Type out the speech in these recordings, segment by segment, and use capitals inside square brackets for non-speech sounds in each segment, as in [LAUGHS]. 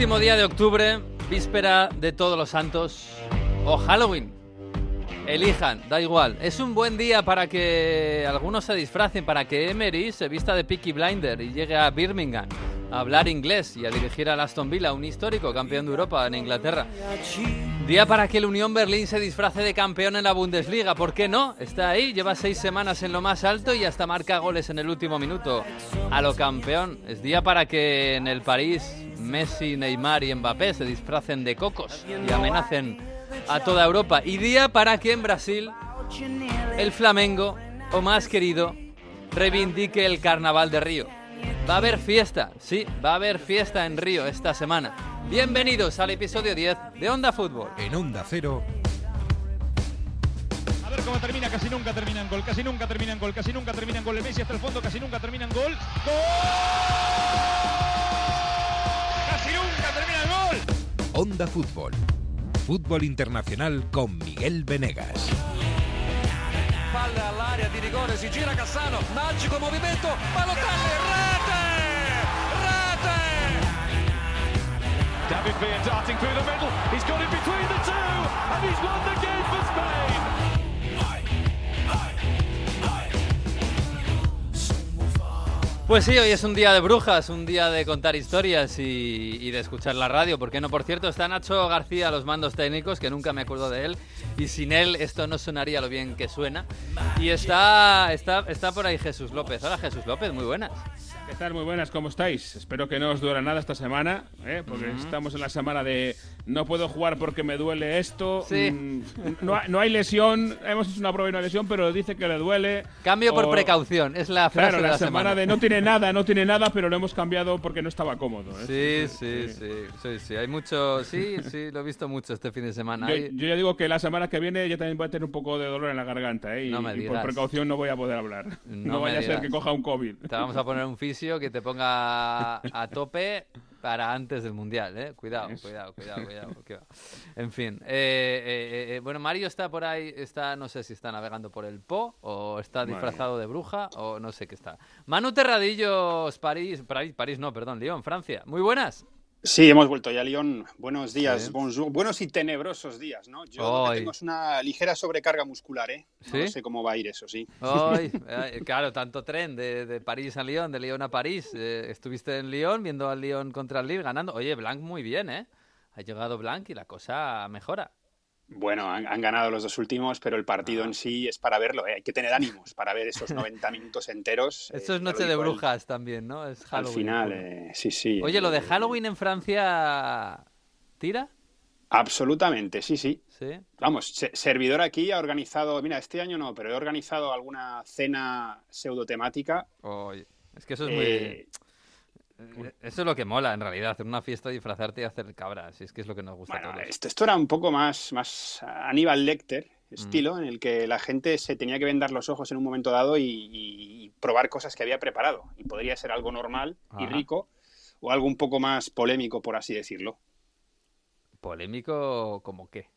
Último día de octubre, víspera de Todos los Santos o Halloween. Elijan, da igual. Es un buen día para que algunos se disfracen, para que Emery se vista de Peaky Blinder y llegue a Birmingham a hablar inglés y a dirigir al Aston Villa, un histórico campeón de Europa en Inglaterra. Día para que el Unión Berlín se disfrace de campeón en la Bundesliga. ¿Por qué no? Está ahí, lleva seis semanas en lo más alto y hasta marca goles en el último minuto. A lo campeón. Es día para que en el París Messi, Neymar y Mbappé se disfracen de cocos y amenacen a toda Europa. Y día para que en Brasil el Flamengo, o más querido, reivindique el Carnaval de Río. Va a haber fiesta, sí, va a haber fiesta en Río esta semana. Bienvenidos al episodio 10 de Onda Fútbol. En Onda Cero. A ver cómo termina, casi nunca termina en gol, casi nunca termina en gol, casi nunca termina en gol. El Messi hasta el fondo, casi nunca termina en gol. ¡Gol! Onda Fútbol. Fútbol internacional con Miguel Venegas. Palla all'area di rigore, si gira Cassano, magico movimento, Balotelli, rete! Rete! David Villa darting through the middle. He's got it between the two, and he's won the Pues sí, hoy es un día de brujas, un día de contar historias y, de escuchar la radio. ¿Por qué no? Por cierto, está Nacho García a los mandos técnicos, que nunca me acuerdo de él. Y sin él esto no sonaría lo bien que suena. Y está, está, está por ahí Jesús López. Hola Jesús López, muy buenas. ¿Qué tal? Muy buenas, ¿cómo estáis? Espero que no os duela nada esta semana, ¿eh? porque estamos en la semana de no puedo jugar porque me duele esto. Sí. mm, no, no hay lesión, hemos hecho una prueba y hay lesión, pero dice que le duele. Cambio por O- precaución, es la frase Claro, de la, la, semana, de no tiene [LAUGHS] nada, no tiene nada, pero lo hemos cambiado porque no estaba cómodo. ¿eh? Sí, sí, sí, sí, sí, hay mucho, sí, sí, lo he visto mucho este fin de semana. Yo, yo ya digo que la semana que viene ya también voy a tener un poco de dolor en la garganta, ¿eh? Y, No me y por precaución no voy a poder hablar. No No, vaya a ser que coja un COVID. Te vamos a poner un [LAUGHS] fisio que te ponga a tope para antes del mundial, ¿eh? Cuidado, cuidado, cuidado, cuidado. En fin, eh, eh, bueno, Mario está por ahí, está, no sé si está navegando por el Po o está disfrazado de bruja o no sé qué está. Manu Terradillos, París, París, París no, perdón, Lyon, Francia. Muy buenas. Sí, hemos vuelto ya, León. Buenos días, bonjour. Buenos y tenebrosos días, ¿no? Yo lo Ay. que tengo es una ligera sobrecarga muscular, ¿eh? No ¿Sí? sé cómo va a ir eso, sí. Ay, [LAUGHS] ay, claro, tanto tren de, de París a Lyon, de Lyon a París. Eh, estuviste en Lyon viendo al Lyon contra el Lille ganando. Oye, Blanc muy bien, ¿eh? Ha llegado Blanc y la cosa mejora. Bueno, han, han ganado los dos últimos, pero el partido Ah. en sí es para verlo, ¿eh? Hay que tener ánimos para ver esos 90 minutos enteros. [LAUGHS] Esto eh, es Noche de él Brujas también, ¿no? Es Al Halloween. final, puro. eh, sí, sí. Oye, lo de Halloween en Francia. ¿Tira? Absolutamente, sí, sí. Sí. Vamos, se- servidor aquí ha organizado, mira, este año no, pero he organizado alguna cena pseudotemática. Oye, es que eso es muy. Eso es lo que mola, en realidad. Hacer una fiesta, disfrazarte y hacer cabras. Es que es lo que nos gusta a Bueno, todos. esto, esto era un poco más, más Aníbal Lecter, Mm. estilo, en el que la gente se tenía que vendar los ojos en un momento dado y, probar cosas que había preparado. Y podría ser algo normal y rico, o algo un poco más polémico, por así decirlo. Polémico, como qué.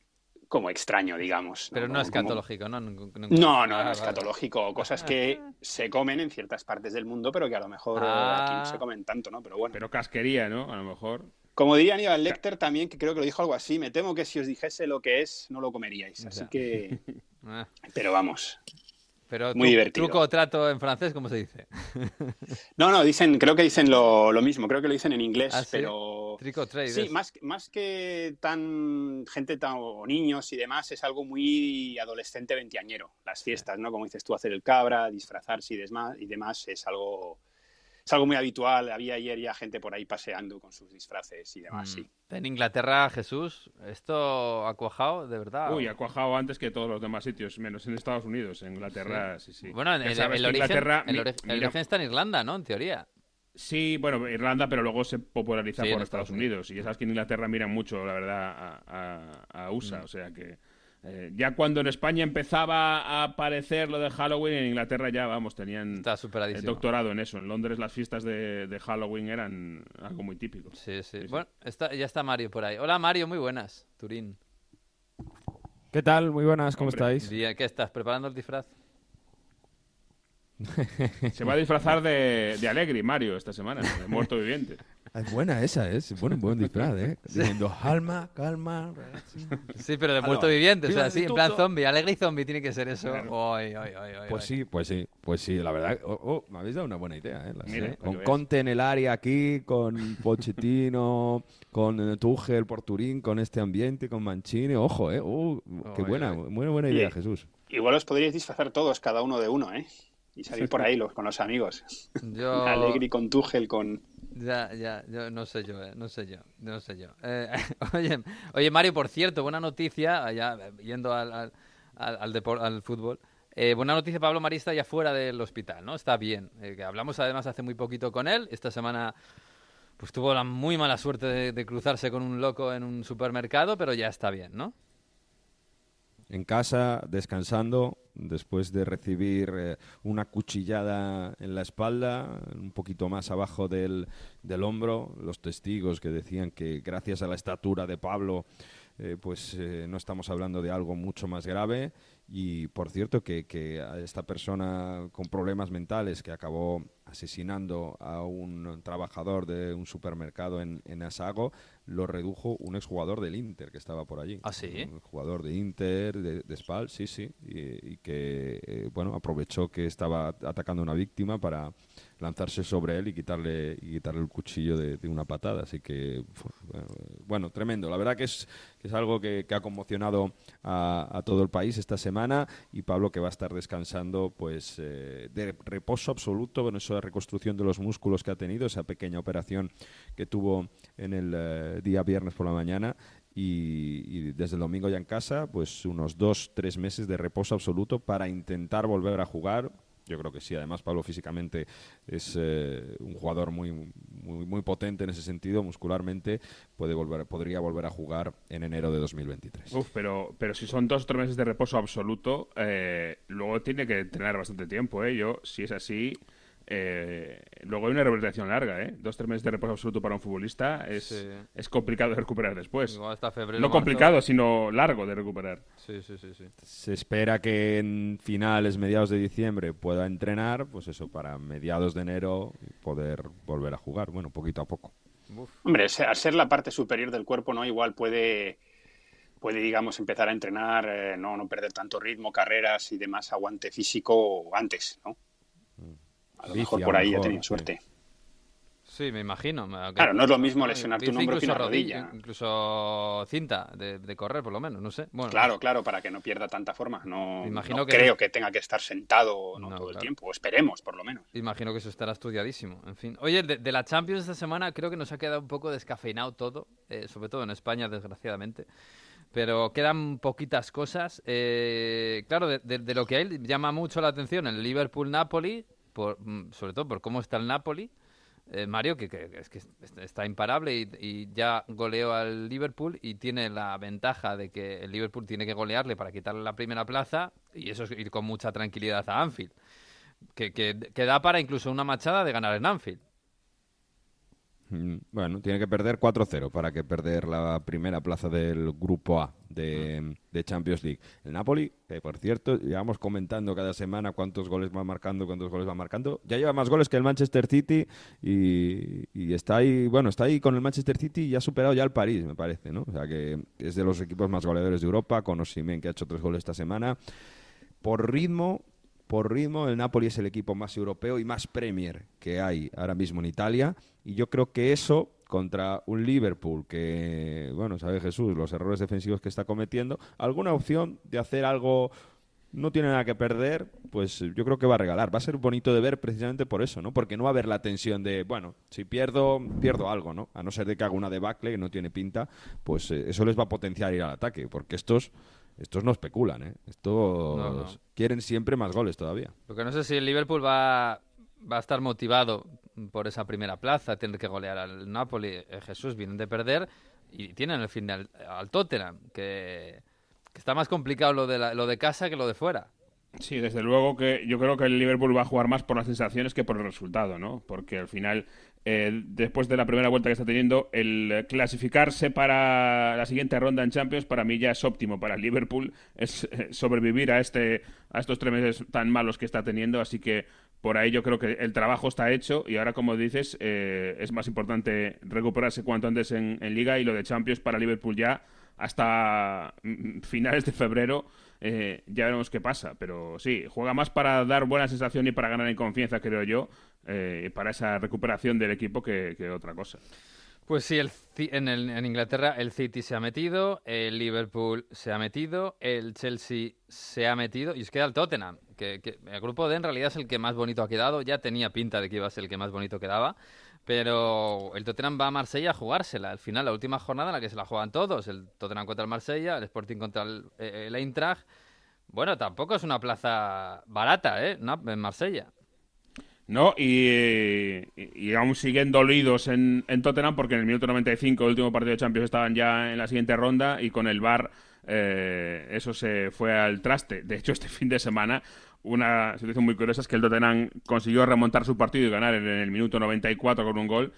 Como extraño, digamos. Pero no es como- catológico, ¿no? No, no, Ah, no es vale. catológico. Cosas que [LAUGHS] se comen en ciertas partes del mundo, pero que a lo mejor eh, aquí Ah. no se comen tanto, ¿no? Pero bueno. Pero casquería, ¿no? A lo mejor. Como diría Aníbal Lecter también, que creo que lo dijo algo así, me temo que si os dijese lo que es, no lo comeríais. Así Ya. que... [LAUGHS] Ah, Pero vamos. Pero Muy divertido. truco o trato en francés, ¿cómo se dice? [LAUGHS] No, no, dicen, creo que dicen lo, lo mismo, creo que lo dicen en inglés, ¿Ah, sí? pero sí, más, más que tan gente tan o niños y demás, es algo muy adolescente veinteañero. Las fiestas, ¿no? Como dices tú, hacer el cabra, disfrazarse y demás, y demás es algo es algo muy habitual. Había ayer ya gente por ahí paseando con sus disfraces y demás, Mm. sí. En Inglaterra, Jesús, ¿esto ha cuajado de verdad? Uy, ha cuajado antes que todos los demás sitios, menos en Estados Unidos, en Inglaterra, sí, sí. Bueno, el, sabes el origen, Inglaterra, el origen está en Irlanda, ¿no? En teoría. Sí, bueno, Irlanda, pero luego se populariza Sí, por Estados Estados Unidos. Y ya sabes que en Inglaterra miran mucho, la verdad, a, a- a USA. Mm. O sea que eh, ya cuando en España empezaba a aparecer lo de Halloween, en Inglaterra ya, vamos, tenían Está eh, doctorado en eso. En Londres las fiestas de, de Halloween eran algo muy típico. Sí, sí. Sí, sí. Bueno, está- ya está Mario por ahí. Hola Mario, muy buenas. Turín. ¿Qué tal? Muy buenas, ¿cómo Hombre. estáis? Bien, ¿Qué estás? ¿Preparando el disfraz? Se va a disfrazar de, de Alegri, Mario, esta semana, de muerto viviente. [LAUGHS] Es buena esa, ¿eh? es buen, [LAUGHS] buen disfraz, ¿eh? Diciendo, calma, calma. Sí, pero de muerto viviente, o sea, sí, en plan zombie, alegre y zombie tiene que ser eso. Ay, ay, ay, Pues sí, pues sí, pues sí, la verdad. Oh, oh, me habéis dado una buena idea, ¿eh? La- Mira, sí. Con. Conte en el área aquí, con Pochettino, [LAUGHS] con Tuchel por Turín, con este ambiente, con Mancini. Ojo, ¿eh? Uh, qué buena, buena, buena idea, Sí. Jesús. Igual os podríais disfrazar todos, cada uno de uno, ¿eh? Y salir por ahí los, con los amigos. [LAUGHS] Yo... Alegri con Tuchel, con... Ya, ya, yo no sé yo, eh, no sé yo, no sé yo. Eh, [LAUGHS] oye, oye, Mario, por cierto, buena noticia, ya eh, yendo al, al, al, al depor- al fútbol. eh, buena noticia, Pablo Marista ya fuera del hospital, ¿no? Está bien. Que hablamos además hace muy poquito con él. Esta semana pues tuvo la muy mala suerte de, de cruzarse con un loco en un supermercado, pero ya está bien, ¿no? En casa, descansando, después de recibir eh, una cuchillada en la espalda, un poquito más abajo del, del hombro. Los testigos que decían que gracias a la estatura de Pablo, eh, pues eh, no estamos hablando de algo mucho más grave. Y por cierto, que, que a esta persona con problemas mentales que acabó asesinando a un trabajador de un supermercado en, en Asago, lo redujo un exjugador del Inter que estaba por allí. ¿Ah, sí? Un jugador de Inter, de, de Spal, sí, sí. Y, y que, eh, bueno, aprovechó que estaba atacando a una víctima para lanzarse sobre él y quitarle, y quitarle el cuchillo de, una patada. Así que, eh, bueno, tremendo. La verdad que es, que es algo que, ha conmocionado a, todo el país esta semana y Pablo que va a estar descansando pues eh, de reposo absoluto con esa reconstrucción de los músculos que ha tenido, esa pequeña operación que tuvo en el eh, día viernes por la mañana y desde el domingo ya en casa, pues unos dos, tres meses de reposo absoluto para intentar volver a jugar. Yo creo que sí, además Pablo físicamente es eh, un jugador muy, muy, muy potente en ese sentido, muscularmente, puede volver, podría volver a jugar en enero de 2023. Uf, pero, pero si son dos o tres meses de reposo absoluto, eh, luego tiene que entrenar bastante tiempo, ¿eh? Yo, si es así, eh, luego hay una rehabilitación larga, ¿eh? Dos tres meses de reposo absoluto para un futbolista es, Sí. es complicado de recuperar después. Igual hasta febrero. No marzo. complicado, sino largo de recuperar. Sí, sí, sí, sí. Se espera que en finales, mediados de diciembre pueda entrenar, pues eso, para mediados de enero poder volver a jugar, bueno, poquito a poco. Hombre, al ser la parte superior del cuerpo, ¿no? Igual puede, puede digamos, empezar a entrenar, eh, no, no perder tanto ritmo, carreras y demás, aguante físico antes, ¿no? A lo Bici, mejor por ahí mejor, tenido sí. suerte. Sí, me imagino. Claro, no es lo mismo lesionarte un hombro que incluso una rodilla. Incluso cinta de, de correr, por lo menos, no sé. Bueno, Claro, claro, para que no pierda tanta forma. No, imagino no que- creo que tenga que estar sentado no, No, todo el tiempo, o esperemos, por lo menos. Imagino que eso estará estudiadísimo. En fin. Oye, de, de la Champions esta semana creo que nos ha quedado un poco descafeinado todo, eh, sobre todo en España, desgraciadamente. Pero quedan poquitas cosas. Eh, claro, de, de- de lo que a él llama mucho la atención, el Liverpool-Napoli, por, mm, sobre todo por cómo está el Napoli. Eh, Mario, que, es que est- está imparable y, ya goleó al Liverpool y tiene la ventaja de que el Liverpool tiene que golearle para quitarle la primera plaza y eso es ir con mucha tranquilidad a Anfield que, que, que da para incluso una machada de ganar en Anfield. Mm, Bueno, tiene que perder 4-0 para que perder la primera plaza del grupo A de, de Champions League. El Napoli, que por cierto, llevamos comentando cada semana cuántos goles va marcando, cuántos goles va marcando. Ya lleva más goles que el Manchester City y, y está ahí, bueno, está ahí con el Manchester City y ha superado ya al París, me parece, ¿no? O sea que es de los equipos más goleadores de Europa, con Osimhen que ha hecho tres goles esta semana. Por ritmo, por ritmo, el Napoli es el equipo más europeo y más Premier que hay ahora mismo en Italia. Y yo creo que eso contra un Liverpool que, bueno, sabe Jesús, los errores defensivos que está cometiendo, alguna opción de hacer algo no tiene nada que perder, pues yo creo que va a regalar. Va a ser bonito de ver precisamente por eso, ¿no? Porque no va a haber la tensión de, bueno, si pierdo, pierdo algo, ¿no? A no ser de que haga una debacle que no tiene pinta, pues eh, eso les va a potenciar ir al ataque, porque estos estos no especulan, ¿eh? Estos No, no. quieren siempre más goles todavía. Lo que no sé si el Liverpool va, va a estar motivado por esa primera plaza, tener que golear al Napoli. Eh, Jesús vienen de perder y tienen el final al Tottenham, que, que está más complicado lo de, la- lo de casa que lo de fuera. Sí, desde luego que yo creo que el Liverpool va a jugar más por las sensaciones que por el resultado, ¿no? Porque al final, eh, después de la primera vuelta que está teniendo, el clasificarse para la siguiente ronda en Champions para mí ya es óptimo para Liverpool, es eh, sobrevivir a este a estos tres meses tan malos que está teniendo, así que por ahí yo creo que el trabajo está hecho y ahora, como dices, eh, es más importante recuperarse cuanto antes en, Liga y lo de Champions para Liverpool ya hasta mm, finales de febrero. Eh, ya veremos qué pasa, pero sí, juega más para dar buena sensación y para ganar en confianza, creo yo, eh, para esa recuperación del equipo que, otra cosa. Pues sí, el, en, en, Inglaterra el City se ha metido, el Liverpool se ha metido, el Chelsea se ha metido y os queda el Tottenham, que, el grupo D en realidad es el que más bonito ha quedado, ya tenía pinta de que iba a ser el que más bonito quedaba, pero el Tottenham va a Marsella a jugársela. Al final, la última jornada en la que se la juegan todos, el Tottenham contra el Marsella, el Sporting contra el, eh, Eintracht. Bueno, tampoco es una plaza barata, ¿eh? en Marsella. No, y, y, aún siguen dolidos en, en, Tottenham porque en el minuto 95, el último partido de Champions, estaban ya en la siguiente ronda y con el VAR eh, eso se fue al traste. De hecho, este [LAUGHS] fin de semana, una situación muy curiosa es que el Tottenham consiguió remontar su partido y ganar en el minuto 94 con un gol.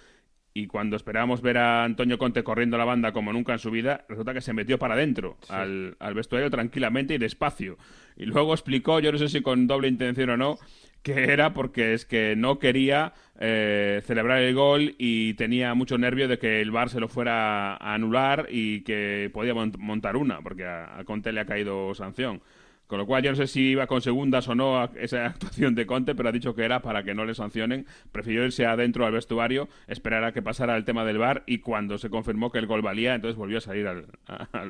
Y cuando esperábamos ver a Antonio Conte corriendo la banda como nunca en su vida, resulta que se metió para adentro, al, al vestuario tranquilamente y despacio. Y luego explicó, yo no sé si con doble intención o no, que era porque es que no quería eh, celebrar el gol y tenía mucho nervio de que el VAR se lo fuera a anular y que podía montar una, porque a, Conte le ha caído sanción. Con lo cual yo no sé si iba con segundas o no a esa [LAUGHS] actuación de Conte, pero ha dicho que era para que no le sancionen. Prefirió irse adentro al vestuario, esperar a que pasara el tema del bar y cuando se confirmó que el gol valía, entonces volvió a salir al,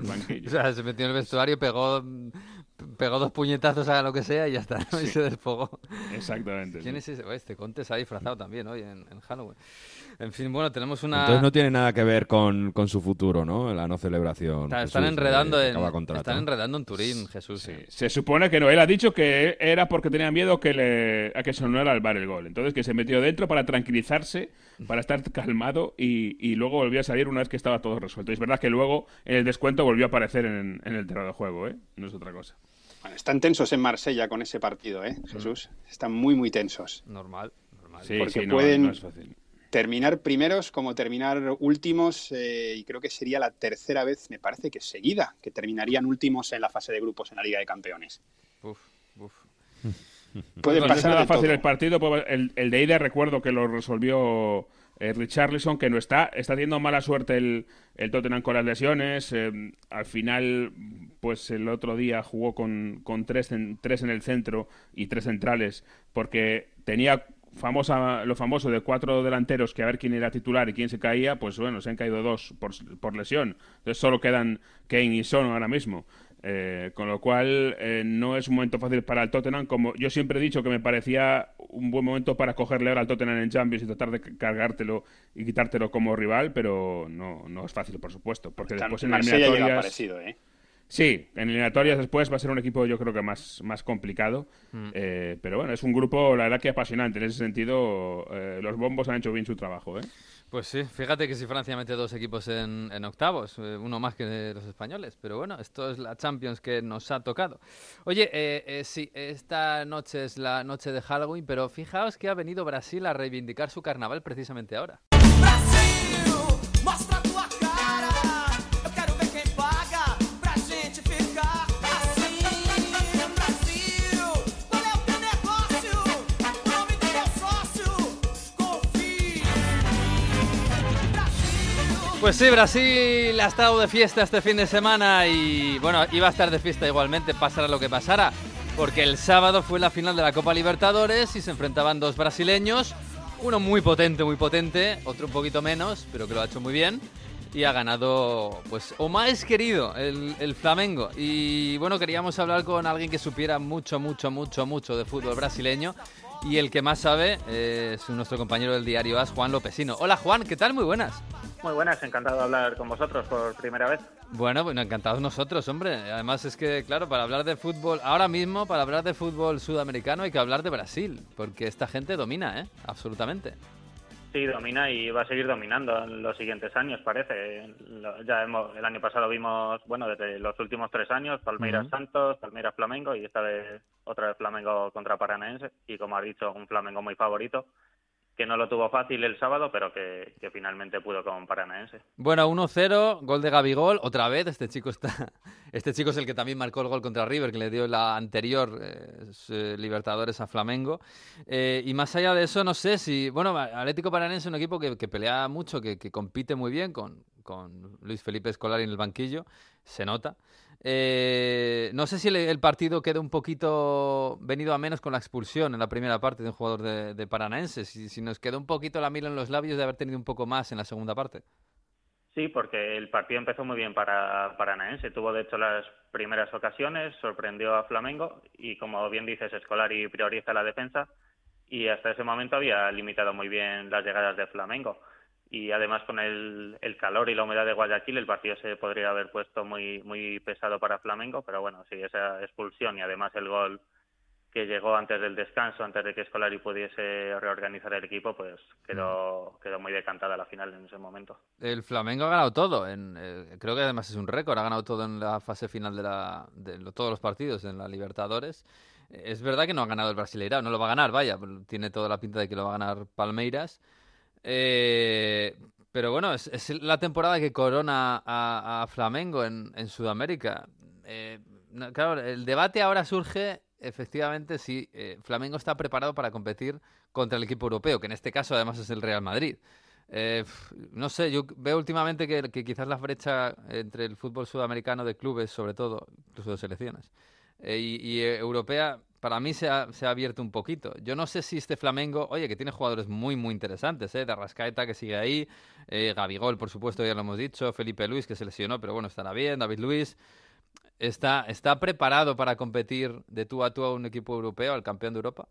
banquillo. [LAUGHS] o sea, se metió en el vestuario, pegó pegó dos puñetazos a lo que sea y ya está, y se desfogó. Exactamente. ¿Quién es ese? Este Conte se ha disfrazado también hoy en, Halloween. En fin, bueno, tenemos una... Entonces no tiene nada que ver con, su futuro, ¿no? La no celebración. están, enredando en, están enredando en Turín, Jesús. Se supone que no. Él ha dicho que era porque tenía miedo que le, a que sonara al bar el gol. Entonces que se metió dentro para tranquilizarse, para estar calmado y, y, luego volvió a salir una vez que estaba todo resuelto. Y es verdad que luego en el descuento volvió a aparecer en, en el terreno de juego, ¿eh? No es otra cosa están tensos en Marsella con ese partido, ¿eh, Jesús? Están muy, muy tensos. Normal, normal. Porque pueden terminar primeros como terminar últimos y creo que sería la tercera vez, me parece que seguida, que terminarían últimos en la fase de grupos en la Liga de Campeones. Uf, uf. Puede pasar no es nada fácil el partido. El, el de ida recuerdo que lo resolvió eh, Richarlison, que no está, está teniendo mala suerte el, el Tottenham con las lesiones. Eh, al final, pues el otro día jugó con, con tres, en, tres en el centro y tres centrales, porque tenía famosa, lo famoso de cuatro delanteros que a ver quién era titular y quién se caía, pues bueno, se han caído dos por, por lesión. Entonces solo quedan Kane y Son ahora mismo. Eh, con lo cual, eh, no es un momento fácil para el Tottenham. Como yo siempre he dicho que me parecía un buen momento para cogerle ahora al Tottenham en Champions y tratar de cargártelo y quitártelo como rival, pero no, no es fácil, por supuesto. Porque después en eliminatorias. Parecido, ¿eh? Sí, en eliminatorias después va a ser un equipo, yo creo que más, más complicado. Mm. Eh, pero bueno, es un grupo, la verdad, que apasionante. En ese sentido, los bombos han hecho bien su trabajo, ¿eh? Pues sí, fíjate que si Francia mete dos equipos en, en octavos, eh, uno más que los españoles, pero bueno, esto es la Champions que nos ha tocado. Oye, eh, eh, sí, esta noche es la noche de Halloween, pero fijaos que ha venido Brasil a reivindicar su carnaval precisamente ahora. Pues sí, Brasil ha estado de fiesta este fin de semana y bueno, iba a estar de fiesta igualmente, pasara lo que pasara, porque el sábado fue la final de la Copa Libertadores y se enfrentaban dos brasileños, uno muy potente, muy potente, otro un poquito menos, pero que lo ha hecho muy bien y ha ganado, pues, o más querido, el, el, Flamengo. Y bueno, queríamos hablar con alguien que supiera mucho, mucho, mucho, mucho de fútbol brasileño. Y el que más sabe es nuestro compañero del diario AS, Juan Lopesino. Hola Juan, ¿qué tal? Muy buenas. Muy buenas, encantado de hablar con vosotros por primera vez. Bueno, bueno, encantados nosotros, hombre. Además es que, claro, para hablar de fútbol, ahora mismo, para hablar de fútbol sudamericano hay que hablar de Brasil, porque esta gente domina, ¿eh? Absolutamente. Sí, domina y va a seguir dominando en los siguientes años, parece. Ya hemos, el año pasado vimos, bueno, desde los últimos tres años, Palmeiras Santos, Palmeiras Flamengo y esta vez otra vez Flamengo contra Paranaense. Y como ha dicho, un Flamengo muy favorito que no lo tuvo fácil el sábado, pero que, finalmente pudo con Paranaense. Bueno, 1-0, gol de Gabigol, otra vez, este chico está [LAUGHS] este chico es el que también marcó el gol contra River, que le dio la anterior eh, Libertadores a Flamengo. Eh, y más allá de eso, no sé si, bueno, Atlético Paranaense es un equipo que, pelea mucho, que, compite muy bien con, con Luis Felipe Escolar en el banquillo, se nota. Eh, no sé si el, partido queda un poquito venido a menos con la expulsión en la primera parte de un jugador de, Paranaense. Si, nos quedó un poquito la mila en los labios de haber tenido un poco más en la segunda parte. Sí, porque el partido empezó muy bien para Paranaense. Tuvo, de hecho, las primeras ocasiones, sorprendió a Flamengo y, como bien dices, Escolari prioriza la defensa y hasta ese momento había limitado muy bien las llegadas de Flamengo y además con el, el, calor y la humedad de Guayaquil el partido se podría haber puesto muy muy pesado para Flamengo, pero bueno, sí, esa expulsión y además el gol que llegó antes del descanso, antes de que Escolari pudiese reorganizar el equipo, pues quedó, mm. quedó muy decantada la final en ese momento. El Flamengo ha ganado todo, en, eh, creo que además es un récord, ha ganado todo en la fase final de, la, de todos los partidos en la Libertadores. Es verdad que no ha ganado el Brasileirao, no lo va a ganar, vaya, tiene toda la pinta de que lo va a ganar Palmeiras. Eh, pero bueno, es, la temporada que corona a, Flamengo en, Sudamérica. Eh, claro, el debate ahora surge efectivamente si eh, Flamengo está preparado para competir contra el equipo europeo, que en este caso además es el Real Madrid. no sé, yo veo últimamente que, quizás la brecha entre el fútbol sudamericano de clubes, sobre todo, incluso de selecciones, y, europea para mí se ha, abierto un poquito. Yo no sé si este Flamengo, oye, que tiene jugadores muy, muy interesantes, ¿eh? De que sigue ahí, eh, Gabigol, por supuesto, ya lo hemos dicho, Felipe Luis, que se lesionó, pero bueno, estará bien, David Luis. ¿Está, está preparado para competir de tú a tú a un equipo europeo, al campeón de Europa?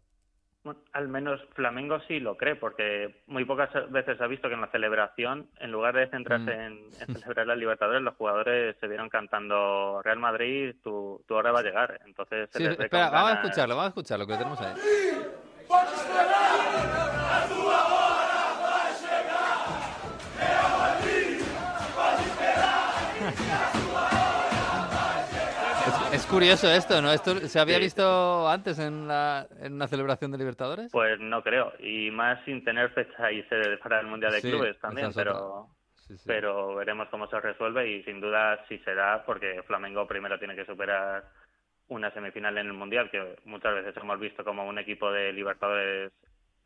Al menos Flamengo sí lo cree, porque muy pocas veces ha visto que en la celebración, en lugar de centrarse mm. en, celebrar la Libertadores, los jugadores se vieron cantando Real Madrid, tu, tu hora va a llegar. Entonces, sí, espera, vamos a escucharlo, vamos a escucharlo, que lo tenemos ahí. Curioso esto, ¿no? ¿Esto se había visto antes en, la, en una celebración de Libertadores? Pues no creo, y más sin tener fecha y sede para el Mundial de Clubes también, pero, pero veremos cómo se resuelve y sin duda si se da, porque Flamengo primero tiene que superar una semifinal en el Mundial, que muchas veces hemos visto como un equipo de Libertadores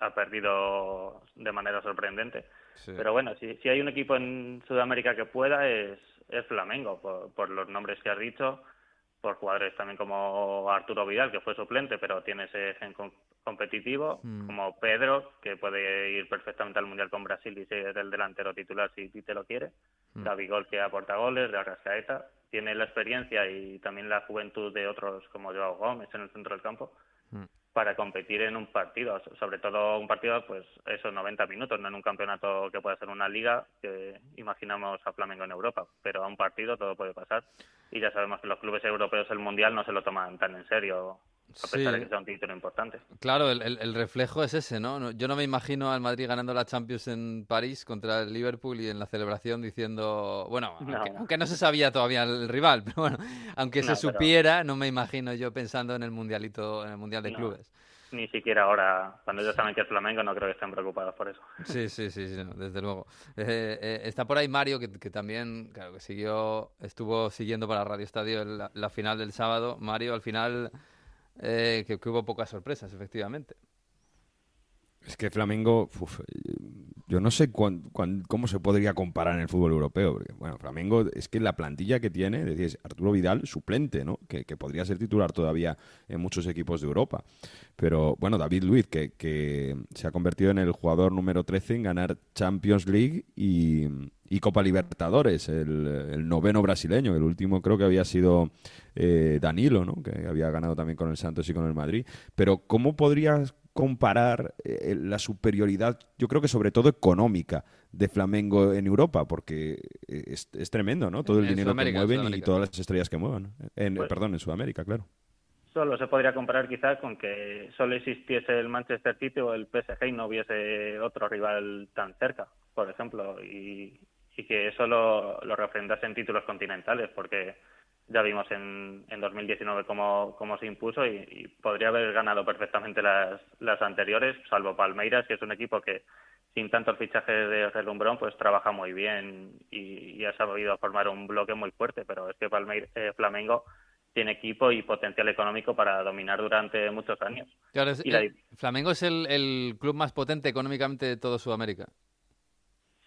ha perdido de manera sorprendente. Pero bueno, si, si hay un equipo en Sudamérica que pueda es, es Flamengo, por, por los nombres que has dicho por jugadores también como Arturo Vidal, que fue suplente, pero tiene ese gen competitivo, mm. como Pedro, que puede ir perfectamente al Mundial con Brasil y ser el delantero titular si te lo quiere, mm. David Gol, que aporta goles, de Arrascaeta, tiene la experiencia y también la juventud de otros como Joao Gómez en el centro del campo, mm. Para competir en un partido, sobre todo un partido, pues esos 90 minutos, no en un campeonato que pueda ser una liga, que imaginamos a Flamengo en Europa, pero a un partido todo puede pasar. Y ya sabemos que los clubes europeos el mundial no se lo toman tan en serio a pesar de que sea un título importante. Claro, el, el, reflejo es ese, ¿no? Yo no me imagino al Madrid ganando la Champions en París contra el Liverpool y en la celebración diciendo, bueno, Aunque, no se sabía todavía el rival, [LAUGHS] pero bueno, aunque se supiera, no me imagino yo pensando en el mundialito, en el mundial de clubes ni siquiera ahora, cuando ellos saben que es Flamengo, no creo que estén preocupados por eso. Sí, sí, sí, desde luego. Eh, eh, está por ahí Mario, que, también, claro, que siguió, estuvo siguiendo para Radio Estadio la, final del sábado. Mario, al final, eh, que, hubo pocas sorpresas, efectivamente. Es que Flamengo, yo no sé cómo se podría comparar en el fútbol europeo. Porque, bueno, Flamengo es que la plantilla que tiene, decís, Arturo Vidal, suplente, ¿no? Que, podría ser titular todavía en muchos equipos de Europa. Pero bueno, David Luiz, que, se ha convertido en el jugador número 13 en ganar Champions League y, Copa Libertadores, el, noveno brasileño. El último creo que había sido eh, Danilo, ¿no? Que había ganado también con el Santos y con el Madrid. Pero ¿cómo podrías comparar eh, la superioridad, yo creo que sobre todo económica, de Flamengo en Europa, porque es, tremendo, ¿no? Todo el dinero que mueven y todas las estrellas que muevan. En, pues perdón, en Sudamérica, claro. Solo se podría comparar quizás con que solo existiese el Manchester City o el PSG y no hubiese otro rival tan cerca, por ejemplo, y, que eso lo, lo refrendase en títulos continentales, porque ya vimos en, en 2019 cómo, cómo se impuso y, podría haber ganado perfectamente las, las anteriores, salvo Palmeiras, que es un equipo que sin tanto el fichaje de Relumbrón, pues trabaja muy bien y, ha sabido formar un bloque muy fuerte, pero es que Palmeiras, eh, Flamengo tiene equipo y potencial económico para dominar durante muchos años. Flamengo es el, el club más potente económicamente de toda Sudamérica.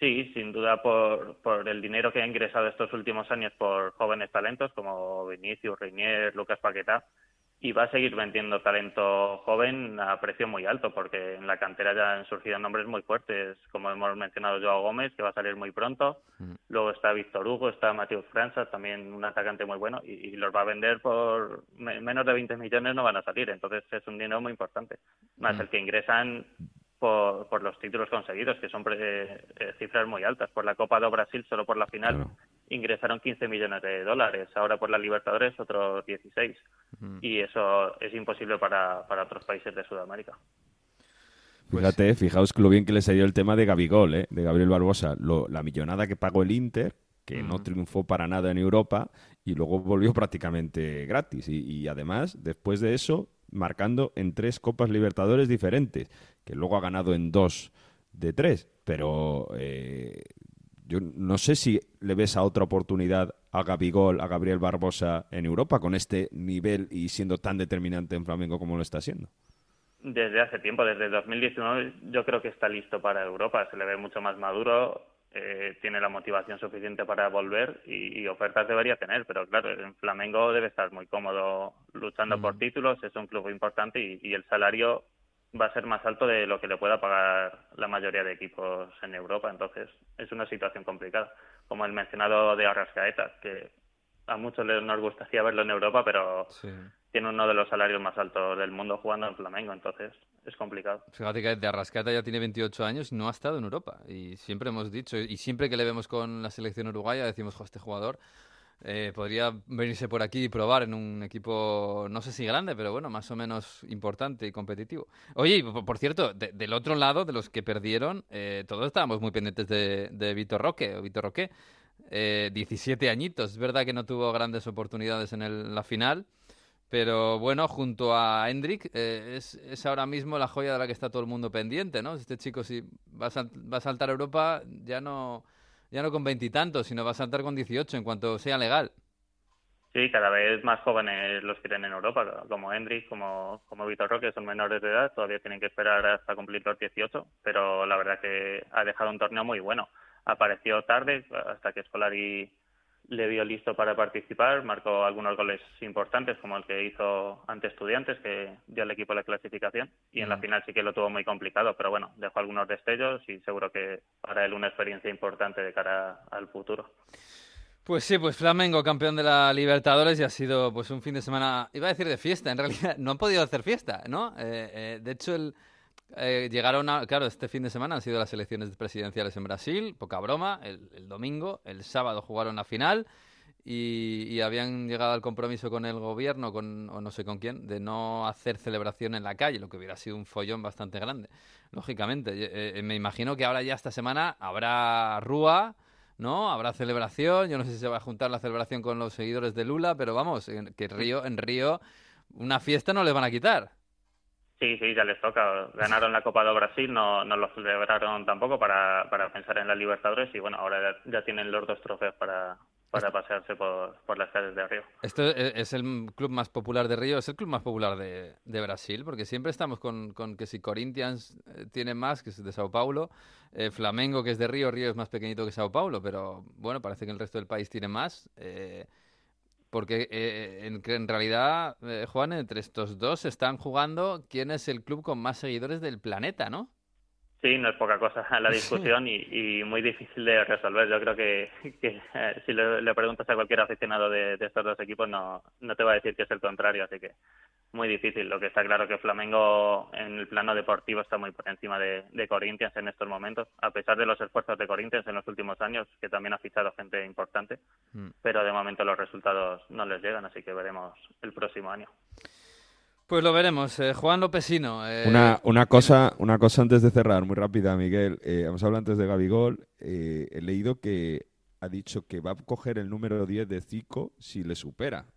Sí, sin duda por, por el dinero que ha ingresado estos últimos años por jóvenes talentos como Vinicius, Reinier, Lucas Paquetá, y va a seguir vendiendo talento joven a precio muy alto, porque en la cantera ya han surgido nombres muy fuertes, como hemos mencionado Joao Gómez, que va a salir muy pronto, mm. luego está Víctor Hugo, está Mateo Franza, también un atacante muy bueno, y, los va a vender por menos de 20 millones, no van a salir, entonces es un dinero muy importante. Más mm. el que ingresan por, por los títulos conseguidos, que son eh, cifras muy altas. Por la Copa de Brasil, solo por la final, ingresaron 15 millones de dólares. Ahora por la Libertadores, otros 16. Y eso es imposible para, para otros países de Sudamérica. Pues Fíjate, fijaos lo bien que le salió el tema de Gabigol, ¿eh? de Gabriel Barbosa. la millonada que pagó el Inter, que no triunfó para nada en Europa, y luego volvió prácticamente gratis. y además, después de eso, marcando en tres Copas Libertadores diferentes, que luego ha ganado en dos de tres. Pero eh, yo no sé si le ves a otra oportunidad a Gabigol, a Gabriel Barbosa en Europa con este nivel y siendo tan determinante en Flamengo como lo está haciendo. Desde hace tiempo, desde 2019, yo creo que está listo para Europa. Se le ve mucho más maduro, eh, tiene la motivación suficiente para volver y, ofertas debería tener, pero claro, en Flamengo debe estar muy cómodo luchando por mm. títulos, es un club importante y, el salario va a ser más alto de lo que le pueda pagar la mayoría de equipos en Europa, entonces es una situación complicada, como el mencionado de Arrascaeta, que a muchos les nos gustaría verlo en Europa, pero tiene uno de los salarios más altos del mundo jugando en Flamengo, entonces es complicado. Fíjate que de Arrascata ya tiene 28 años y no ha estado en Europa. Y siempre hemos dicho, y siempre que le vemos con la selección uruguaya, decimos, este jugador eh, podría venirse por aquí y probar en un equipo, no sé si grande, pero bueno, más o menos importante y competitivo. Oye, por, cierto, del otro lado, de los que perdieron, eh, todos estábamos muy pendientes de, de Vitor Roque, o Vitor Roque. 17 añitos, es verdad que no tuvo grandes oportunidades en la final, pero bueno, junto a Hendrik, eh, es, ahora mismo la joya de la que está todo el mundo pendiente, ¿no? Este chico, si va a, saltar a Europa, ya no, ya no con veintitantos, sino va a saltar con 18 en cuanto sea legal. Sí, cada vez más jóvenes los quieren en Europa, como Hendrik, como, como Vitor Roque, son menores de edad, todavía tienen que esperar hasta cumplir los 18, pero la verdad que ha dejado un torneo muy bueno. Apareció tarde, hasta que Scolari le vio listo para participar, marcó algunos goles importantes como el que hizo ante Estudiantes, que dio al equipo la clasificación, y en la final sí que lo tuvo muy complicado, pero bueno, dejó algunos destellos y seguro que para él una experiencia importante de cara al futuro. Pues sí, pues Flamengo campeón de la Libertadores y ha sido pues un fin de semana, iba a decir de fiesta, en realidad no han podido hacer fiesta, ¿no? Eh, eh, de hecho el eh, llegaron a, claro, este fin de semana han sido las elecciones presidenciales en Brasil, poca broma, el, domingo, el sábado jugaron la final y, habían llegado al compromiso con el gobierno, con, o no sé con quién, de no hacer celebración en la calle, lo que hubiera sido un follón bastante grande, lógicamente. Eh, eh, me imagino que ahora ya esta semana habrá rúa, ¿no? Habrá celebración, yo no sé si se va a juntar la celebración con los seguidores de Lula, pero vamos, que Río, en Río una fiesta no le van a quitar. Sí, sí, ya les toca. Ganaron la Copa de Brasil, no, no lo celebraron tampoco para, para pensar en la Libertadores y bueno, ahora ya, tienen los dos trofeos para, para pasearse por, por, las calles de Río. ¿Esto e, es el club más popular de Río? ¿Es el club más popular de, de Brasil? Porque siempre estamos con, con, que si Corinthians eh, tiene más, que es de Sao Paulo, eh, Flamengo, que es de Río, Río es más pequeñito que Sao Paulo, pero bueno, parece que el resto del país tiene más. Eh, porque eh, en, en, realidad, eh, Juan, entre estos dos están jugando quién es el club con más seguidores del planeta, ¿no? Sí, no es poca cosa [LAUGHS] la discusión y, muy difícil de resolver. Yo creo que, eh, si le, preguntas a cualquier aficionado de, estos dos equipos no, no te va a decir que es el contrario, así que muy difícil. Lo que está claro que Flamengo en el plano deportivo está muy por encima de, Corinthians en estos momentos, a pesar de los esfuerzos de Corinthians en los últimos años, que también ha fichado gente importante, mm. pero de momento los resultados no les llegan, así que veremos el próximo año. Pues lo veremos. Eh, Juan Lopesino. Eh, una, una, cosa, una cosa antes de cerrar, muy rápida, Miguel. Eh, hemos hablado antes de Gabigol. he leído que ha dicho que va a coger el número 10 de Zico si le supera,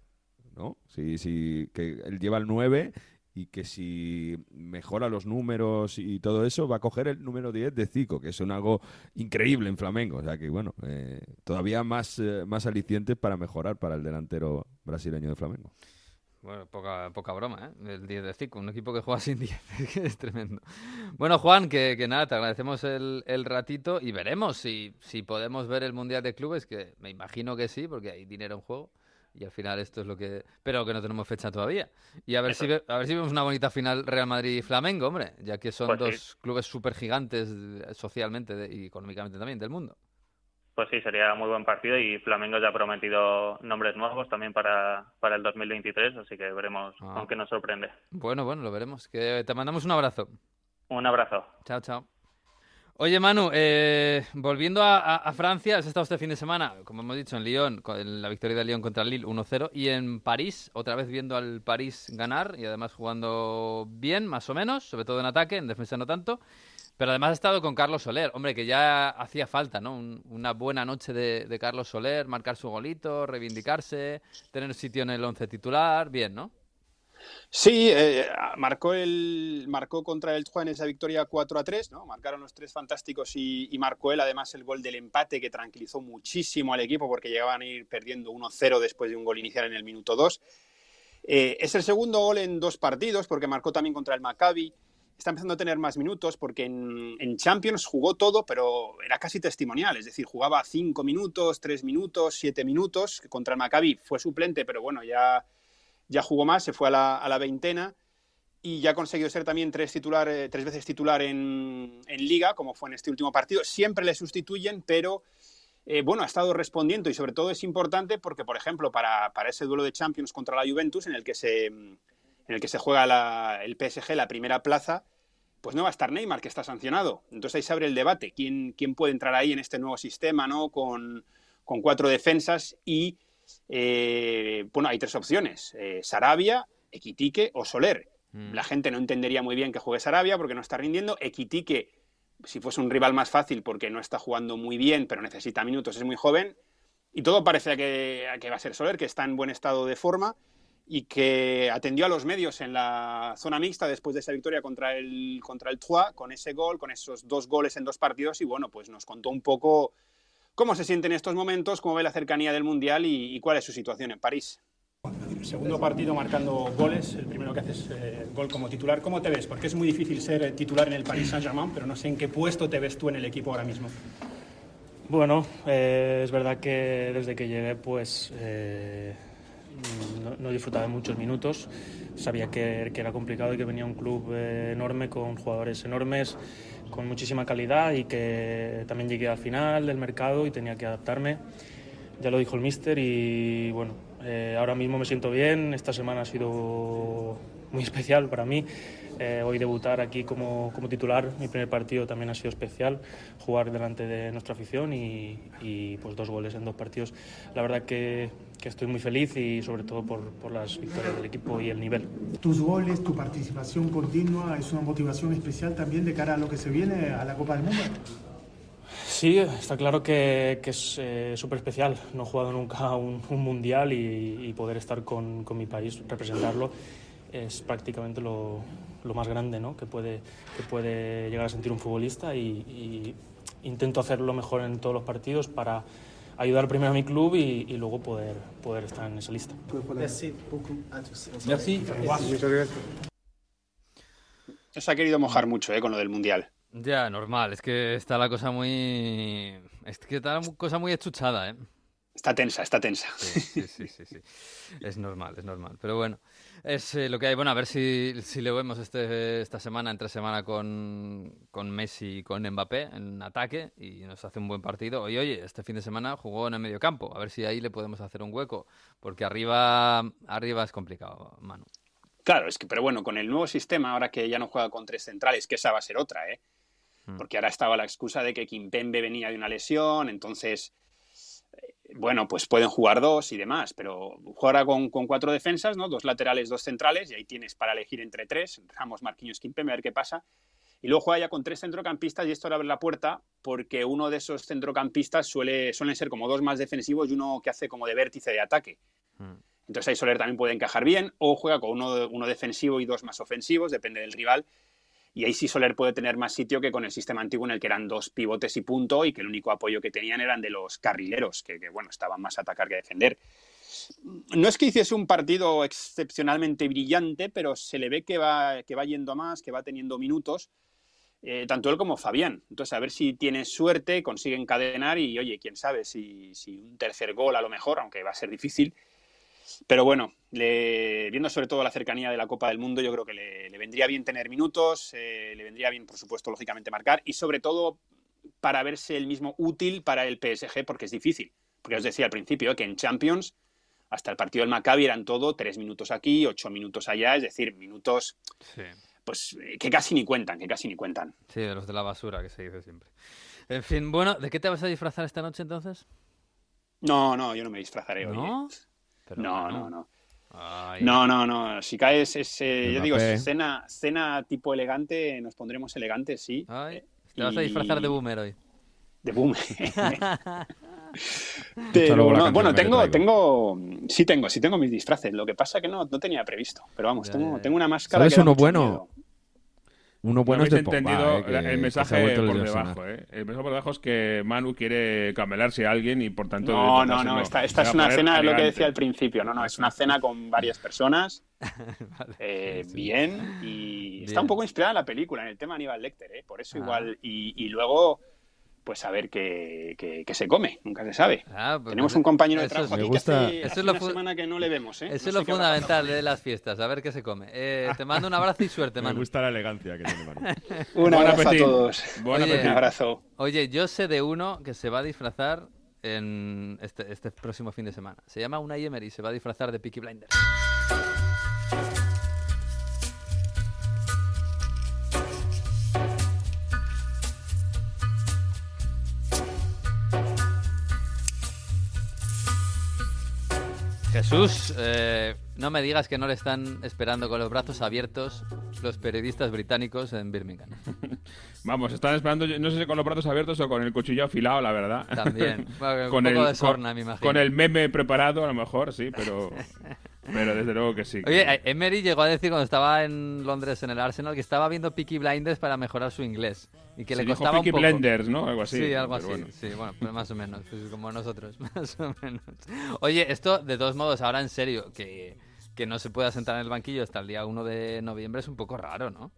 ¿no? Si, si, que él lleva el 9 y que si mejora los números y todo eso, va a coger el número 10 de Zico, que es un algo increíble en Flamengo. O sea que, bueno, eh, todavía más, eh, más alicientes para mejorar para el delantero brasileño de Flamengo. Bueno, poca, poca broma, ¿eh? El 10 de Zico, un equipo que juega sin 10, [LAUGHS] es tremendo. Bueno, Juan, que, que nada, te agradecemos el, el, ratito y veremos si, si podemos ver el Mundial de Clubes, que me imagino que sí, porque hay dinero en juego. Y al final esto es lo que... Pero que no tenemos fecha todavía. Y a ver, si, a ver si vemos una bonita final Real Madrid-Flamengo, hombre, ya que son pues dos clubes súper gigantes eh, socialmente y económicamente también del mundo. Pues sí, sería muy buen partido y Flamengo ya ha prometido nombres nuevos también para, para el 2023, así que veremos ah. con qué nos sorprende. Bueno, bueno, lo veremos. Que te mandamos un abrazo. Un abrazo. Chao, chao. Oye, Manu, eh, volviendo a, Francia, has estado este fin de semana, como hemos dicho, en Lyon, con la victoria de Lyon contra Lille 1-0, y en París, otra vez viendo al París ganar y además jugando bien, más o menos, sobre todo en ataque, en defensa no tanto. Pero además has estado con Carlos Soler, hombre, que ya hacía falta, ¿no? una buena noche de, Carlos Soler, marcar su golito, reivindicarse, tener sitio en el once titular, bien, ¿no? Sí, eh, marcó, el, marcó contra el Juan esa victoria 4 a 3, ¿no? Marcaron los tres fantásticos y, marcó él además el gol del empate que tranquilizó muchísimo al equipo porque llegaban a ir perdiendo 1-0 después de un gol inicial en el minuto 2. Eh, es el segundo gol en dos partidos porque marcó también contra el Maccabi. Está empezando a tener más minutos porque en, Champions jugó todo, pero era casi testimonial, es decir, jugaba 5 minutos, 3 minutos, 7 minutos. Contra el Maccabi fue suplente, pero bueno, ya ya jugó más, se fue a la, a la veintena y ya ha conseguido ser también tres, titular, eh, tres veces titular en, en, liga, como fue en este último partido. Siempre le sustituyen, pero eh, bueno, ha estado respondiendo y sobre todo es importante porque, por ejemplo, para, para, ese duelo de Champions contra la Juventus, en el que se, en el que se juega la, el PSG la primera plaza, pues no va a estar Neymar, que está sancionado. Entonces ahí se abre el debate. ¿Quién, quién puede entrar ahí en este nuevo sistema, ¿no? Con, con cuatro defensas y eh, bueno, hay tres opciones, eh, Sarabia, Equitique o Soler. Mm. La gente no entendería muy bien que juegue Sarabia porque no está rindiendo. Equitique, si fuese un rival más fácil porque no está jugando muy bien, pero necesita minutos, es muy joven. Y todo parece que, que va a ser Soler, que está en buen estado de forma y que atendió a los medios en la zona mixta después de esa victoria contra el, contra el Troyes, con ese gol, con esos dos goles en dos partidos, y bueno, pues nos contó un poco cómo se siente en estos momentos, cómo ve la cercanía del Mundial y, cuál es su situación en París. Segundo partido marcando goles, el primero que haces eh, gol como titular. ¿Cómo te ves? Porque es muy difícil ser eh, titular en el Paris Saint-Germain, pero no sé en qué puesto te ves tú en el equipo ahora mismo. Bueno, eh, es verdad que desde que llegué pues no, no disfrutaba muchos minutos. Sabía que, era complicado y que venía un club enorme con jugadores enormes con muchísima calidad y que también llegué al final del mercado y tenía que adaptarme. Ya lo dijo el míster y bueno, eh, ahora mismo me siento bien. Esta semana ha sido muy especial para mí. Eh, hoy debutar aquí como, como, titular, mi primer partido también ha sido especial, jugar delante de nuestra afición y, y pues dos goles en dos partidos. La verdad que, que estoy muy feliz y sobre todo por, por, las victorias del equipo y el nivel. Tus goles, tu participación continua es una motivación especial también de cara a lo que se viene a la Copa del Mundo. Sí, está claro que, que es eh, súper especial. No he jugado nunca [LAUGHS] un, un mundial y, y, poder estar con, con mi país, representarlo es prácticamente lo, lo más grande ¿no? que, puede, que puede llegar a sentir un futbolista y, intento hacerlo mejor en todos los partidos para ayudar primero a mi club y, y luego poder, poder estar en esa lista. Merci. Se ha querido mojar mucho ¿eh? con lo del Mundial. Ya, normal. Es que está la cosa muy... Es que está la cosa muy echuchada, ¿eh? Está tensa, está tensa. Sí, sí, sí, sí, Es normal, es normal. Pero bueno, es eh, lo que hay. Bueno, a ver si, si le vemos este, esta semana, entre semana, con, con Messi y con Mbappé en ataque y nos hace un buen partido. Y oye, este fin de semana jugó en el medio campo. A ver si ahí le podemos hacer un hueco. Porque arriba, arriba es complicado, Manu. Claro, es que, pero bueno, con el nuevo sistema, ahora que ya no juega con tres centrales, que esa va a ser otra, ¿eh? Mm. Porque ahora estaba la excusa de que Kimpembe venía de una lesión, entonces bueno, pues pueden jugar dos y demás, pero jugará con, con, cuatro defensas, ¿no? Dos laterales, dos centrales, y ahí tienes para elegir entre tres, Ramos, Marquinhos, Kimpembe, a ver qué pasa. Y luego juega ya con tres centrocampistas y esto le abre la puerta porque uno de esos centrocampistas suele, suelen ser como dos más defensivos y uno que hace como de vértice de ataque. Mm. Entonces ahí Soler también puede encajar bien o juega con uno, uno defensivo y dos más ofensivos, depende del rival. Y ahí sí Soler puede tener más sitio que con el sistema antiguo en el que eran dos pivotes y punto y que el único apoyo que tenían eran de los carrileros, que, bueno, estaban más a atacar que a defender. No es que hiciese un partido excepcionalmente brillante, pero se le ve que va, que va yendo más, que va teniendo minutos eh, tanto él como Fabián. Entonces, a ver si tiene suerte, consigue encadenar y, oye, quién sabe, si, un tercer gol a lo mejor, aunque va a ser difícil. Pero bueno, viendo sobre todo la cercanía de la Copa del Mundo, yo creo que le, vendría bien tener minutos, eh, le vendría bien, por supuesto, lógicamente marcar y sobre todo para verse el mismo útil para el PSG, porque es difícil. Porque os decía al principio que en Champions, hasta el partido del Maccabi eran todo tres minutos aquí, ocho minutos allá, es decir, minutos pues eh, que casi ni cuentan, que casi ni cuentan. Sí, de los de la basura que se dice siempre. En fin, bueno, ¿de qué te vas a disfrazar esta noche entonces? No, no, yo no me disfrazaré hoy. ¿No? no, no, no. No, no, no. Si caes, ese, yo digo, cena, cena tipo elegante, nos pondremos elegantes, sí. Eh, te vas a disfrazar de boomer hoy. De boomer. [LAUGHS] bueno, tengo, tengo, sí tengo, sí tengo mis disfraces. Lo que pasa que no, no tenía previsto. Pero vamos, tengo, tengo una máscara. ¿Sabes uno bueno? Uno bueno no es de entendido eh, el mensaje por debajo. Eh. El mensaje por debajo es que Manu quiere camelarse a alguien y por tanto. No, no, no. Esta, esta es una cena, es lo que decía al principio. No, no, es una cena con varias personas. [LAUGHS] eh, bien. Y está un poco inspirada en la película, en el tema Aníbal Lecter. ¿eh? Por eso, ah. igual. Y, y luego pues a ver qué, qué, se come, nunca se sabe. Ah, pues Tenemos un compañero de trabajo aquí que hace, eso es una semana que no le vemos. ¿eh? Eso es lo fundamental de las fiestas, a ver qué se come. Eh, te mando un abrazo y suerte, [LAUGHS] Manu. Me gusta la elegancia que tiene Manu. [LAUGHS] un abrazo a todos. Buen oye, un abrazo. Oye, yo sé de uno que se va a disfrazar en este, este próximo fin de semana. Se llama Unai Emery, se va a disfrazar de Peaky Blinders. Jesús, eh, no me digas que no le están esperando con los brazos abiertos los periodistas británicos en Birmingham. [LAUGHS] Vamos, están esperando, no sé si con los brazos abiertos o con el cuchillo afilado, la verdad. También, [LAUGHS] con, el, de sorna, me imagino. Con el meme preparado, a lo mejor, sí, pero... [LAUGHS] Pero desde luego que sí. Oye, Emery llegó a decir cuando estaba en Londres en el Arsenal que estaba viendo Peaky Blinders para mejorar su inglés. Y que le costaba Peaky Blinders, ¿no? Algo así. Sí, algo así. Sí, bueno, pues más o menos. Pues como nosotros, [LAUGHS] más o menos. Oye, esto, de todos modos, ahora en serio, que, que no se pueda sentar en el banquillo hasta el día 1 de noviembre es un poco raro, ¿no?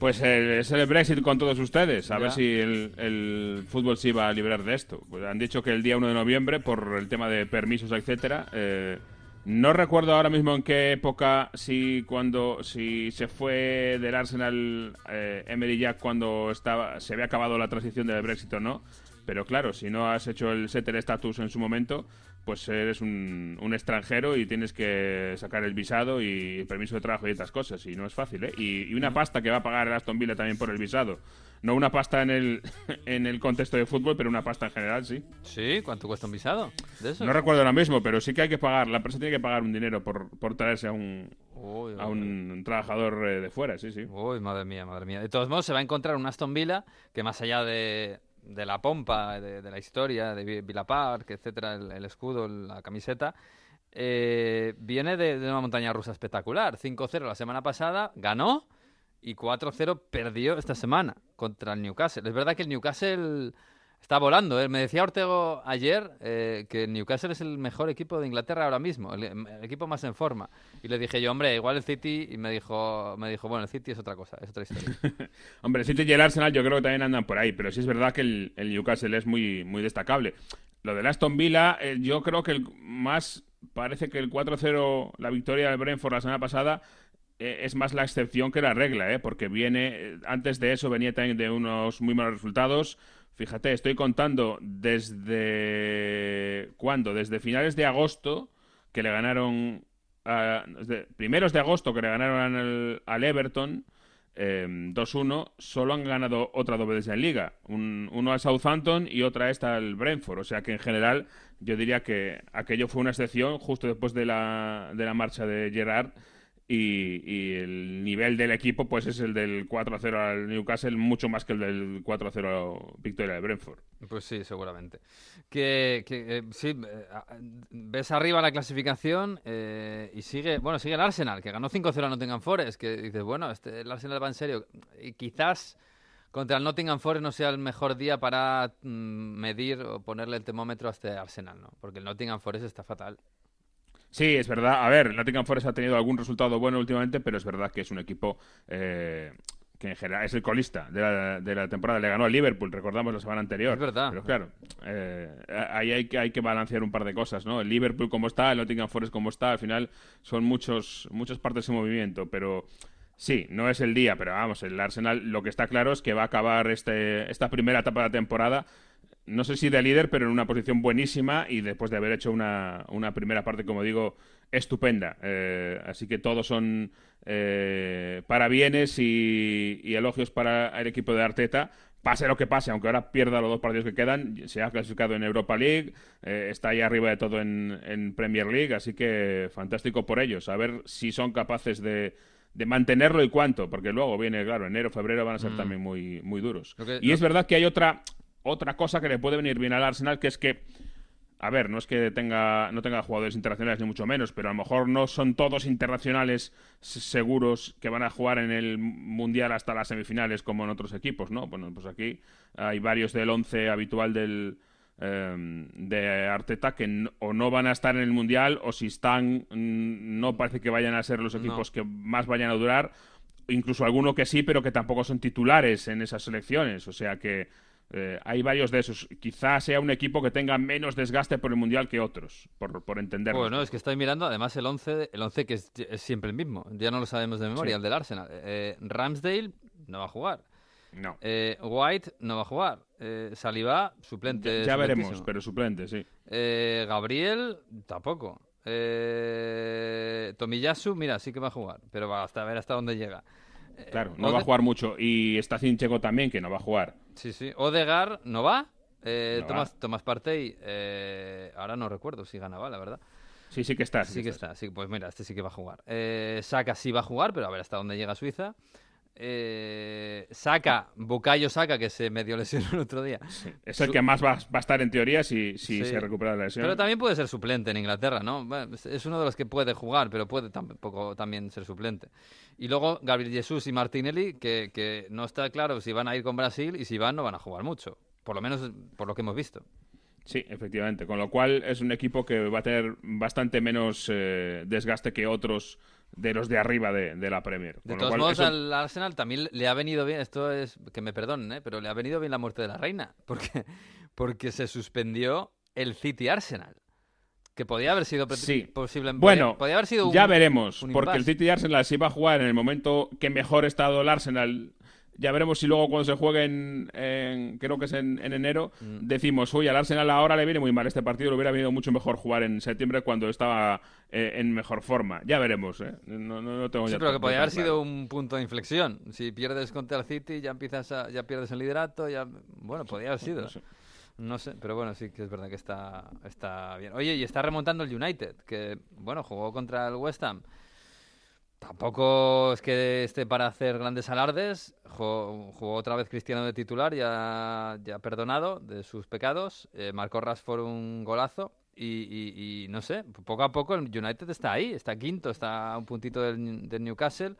Pues es el Brexit con todos ustedes. A ver si el, el, fútbol se iba a librar de esto. Pues han dicho que el día 1 de noviembre, por el tema de permisos, etcétera, eh, no recuerdo ahora mismo en qué época, si cuando si se fue del Arsenal eh, Emery Jack cuando estaba se había acabado la transición del Brexit o no. Pero claro, si no has hecho el setter status en su momento, pues eres un, un, extranjero y tienes que sacar el visado y el permiso de trabajo y estas cosas. Y no es fácil, ¿eh? Y, y una pasta que va a pagar el Aston Villa también por el visado. No una pasta en el, [LAUGHS] en el contexto de fútbol, pero una pasta en general, sí. Sí, ¿cuánto cuesta un visado? No recuerdo ahora mismo, pero sí que hay que pagar. La empresa tiene que pagar un dinero por, por traerse a un, a un trabajador eh, de fuera, sí, sí. Uy, madre mía, madre mía. De todos modos, se va a encontrar un Aston Villa que más allá de, la pompa, de, la historia, de Villa Park, etcétera, el, escudo, la camiseta, eh, viene de, de, una montaña rusa espectacular. 5-0 la semana pasada, ganó y 4-0 perdió esta semana contra el Newcastle. Es verdad que el Newcastle está volando. ¿eh? Me decía Ortego ayer eh, que el Newcastle es el mejor equipo de Inglaterra ahora mismo, el, equipo más en forma. Y le dije yo, hombre, igual el City, y me dijo, me dijo bueno, el City es otra cosa, es otra historia. [LAUGHS] hombre, el City y el Arsenal yo creo que también andan por ahí, pero sí es verdad que el, Newcastle es muy, muy destacable. Lo del Aston Villa, eh, yo creo que el más parece que el 4-0, la victoria del Brentford la semana pasada, eh, es más la excepción que la regla, ¿eh? porque viene, eh, antes de eso venía también de unos muy malos resultados. Fíjate, estoy contando desde cuándo, desde finales de agosto que le ganaron, primeros de agosto que le ganaron al, Everton 2-1, em, solo han ganado otra doble desde en liga, uno al Southampton y otra esta al Brentford, o sea que en general yo diría que aquello fue una excepción justo después de la, de la marcha de Gerard y, el nivel del equipo pues es el del 4-0 al Newcastle mucho más que el del 4-0 victoria de Brentford. Pues sí, seguramente. Que, eh, sí, eh, ves arriba la clasificación eh, y sigue, bueno, sigue el Arsenal, que ganó 5-0 a Nottingham Forest, que dices, bueno, este, el Arsenal va en serio. Y quizás contra el Nottingham Forest no sea el mejor día para mm, medir o ponerle el termómetro a este Arsenal, ¿no? Porque el Nottingham Forest está fatal. Sí, es verdad. A ver, Nottingham Forest ha tenido algún resultado bueno últimamente, pero es verdad que es un equipo eh, que en general es el colista de la, de la, temporada. Le ganó al Liverpool, recordamos la semana anterior. Es verdad. Pero claro, eh, ahí hay que, hay que balancear un par de cosas, ¿no? El Liverpool como está, el Nottingham Forest como está, al final son muchos, muchas partes en movimiento, pero... Sí, no es el día, pero vamos, el Arsenal lo que está claro es que va a acabar este, esta primera etapa de la temporada no sé si de líder, pero en una posición buenísima y después de haber hecho una, una primera parte, como digo, estupenda. Eh, así que todos son eh, parabienes y, elogios para el equipo de Arteta. Pase lo que pase, aunque ahora pierda los dos partidos que quedan, se ha clasificado en Europa League, eh, está ahí arriba de todo en, Premier League, así que fantástico por ellos. A ver si son capaces de, mantenerlo y cuánto, porque luego viene, claro, enero, febrero van a ser mm. también muy, muy duros. y es verdad que hay otra, otra cosa que le puede venir bien al Arsenal, que es que, a ver, no es que tenga, no tenga jugadores internacionales ni mucho menos, pero a lo mejor no son todos internacionales seguros que van a jugar en el Mundial hasta las semifinales como en otros equipos, ¿no? Bueno, pues aquí hay varios del once habitual del, em, de Arteta que o no van a estar en el Mundial o si están no parece que vayan a ser los equipos que más vayan a durar, incluso alguno que sí, pero que tampoco son titulares en esas selecciones, o sea que eh, hay varios de esos. Quizás sea un equipo que tenga menos desgaste por el Mundial que otros, por, por entenderlo. Bueno, es que estoy mirando además el 11, el 11 que es, siempre el mismo. Ya no lo sabemos de memoria, el del Arsenal. Eh, Ramsdale no va a jugar. No. Eh, White no va a jugar. Eh, Saliba, suplente. Ya, veremos, pero suplente, sí. Gabriel, tampoco. Tomiyasu, mira, sí que va a jugar, pero va hasta ver hasta dónde llega. Claro, no va a jugar mucho. Y está Checo también, que no va a jugar. Sí, sí. Odegar no va. Eh, Tomás, Tomás Partey, eh, ahora no recuerdo si ganaba, la verdad. Sí, sí que está. Sí, que está. Sí, pues mira, este sí que va a jugar. Eh, Saka sí va a jugar, pero a ver hasta dónde llega Suiza. Eh, Saca, Bucayo Saca, que se medio lesionó el otro día. Es el que más va, a estar en teoría si, si se recupera la lesión. Pero también puede ser suplente en Inglaterra, ¿no? es uno de los que puede jugar, pero puede tampoco también ser suplente. Y luego Gabriel Jesús y Martinelli, que, que no está claro si van a ir con Brasil y si van no van a jugar mucho. Por lo menos por lo que hemos visto. Sí, efectivamente. Con lo cual es un equipo que va a tener bastante menos eh, desgaste que otros de los de arriba de, la Premier. de todos modos, al Arsenal también le ha venido bien, esto es, que me perdonen, ¿eh? pero le ha venido bien la muerte de la reina, [LAUGHS] porque, porque se suspendió el City Arsenal. Que podía haber sido sí. posible. Bueno, podía haber sido ya veremos, porque el City Arsenal se iba a jugar en el momento que mejor estado el Arsenal ya veremos si luego cuando se juegue en, creo que es en, enero, mm. decimos, oye, al Arsenal ahora le viene muy mal este partido, le hubiera venido mucho mejor jugar en septiembre cuando estaba eh, en mejor forma. Ya veremos, ¿eh? No, no, tengo sí, pero que podría haber sido un punto de inflexión. Si pierdes contra el City, ya empiezas ya pierdes el liderato, ya... Bueno, podría haber sido. No sé. pero bueno, sí que es verdad que está, está bien. Oye, y está remontando el United, que, bueno, jugó contra el West Ham. Tampoco es que esté para hacer grandes alardes. Jugó, otra vez Cristiano de titular, ya, ya perdonado de sus pecados. Eh, marcó Rashford un golazo. Y, no sé, poco a poco el United está ahí, está quinto, está a un puntito del, del Newcastle.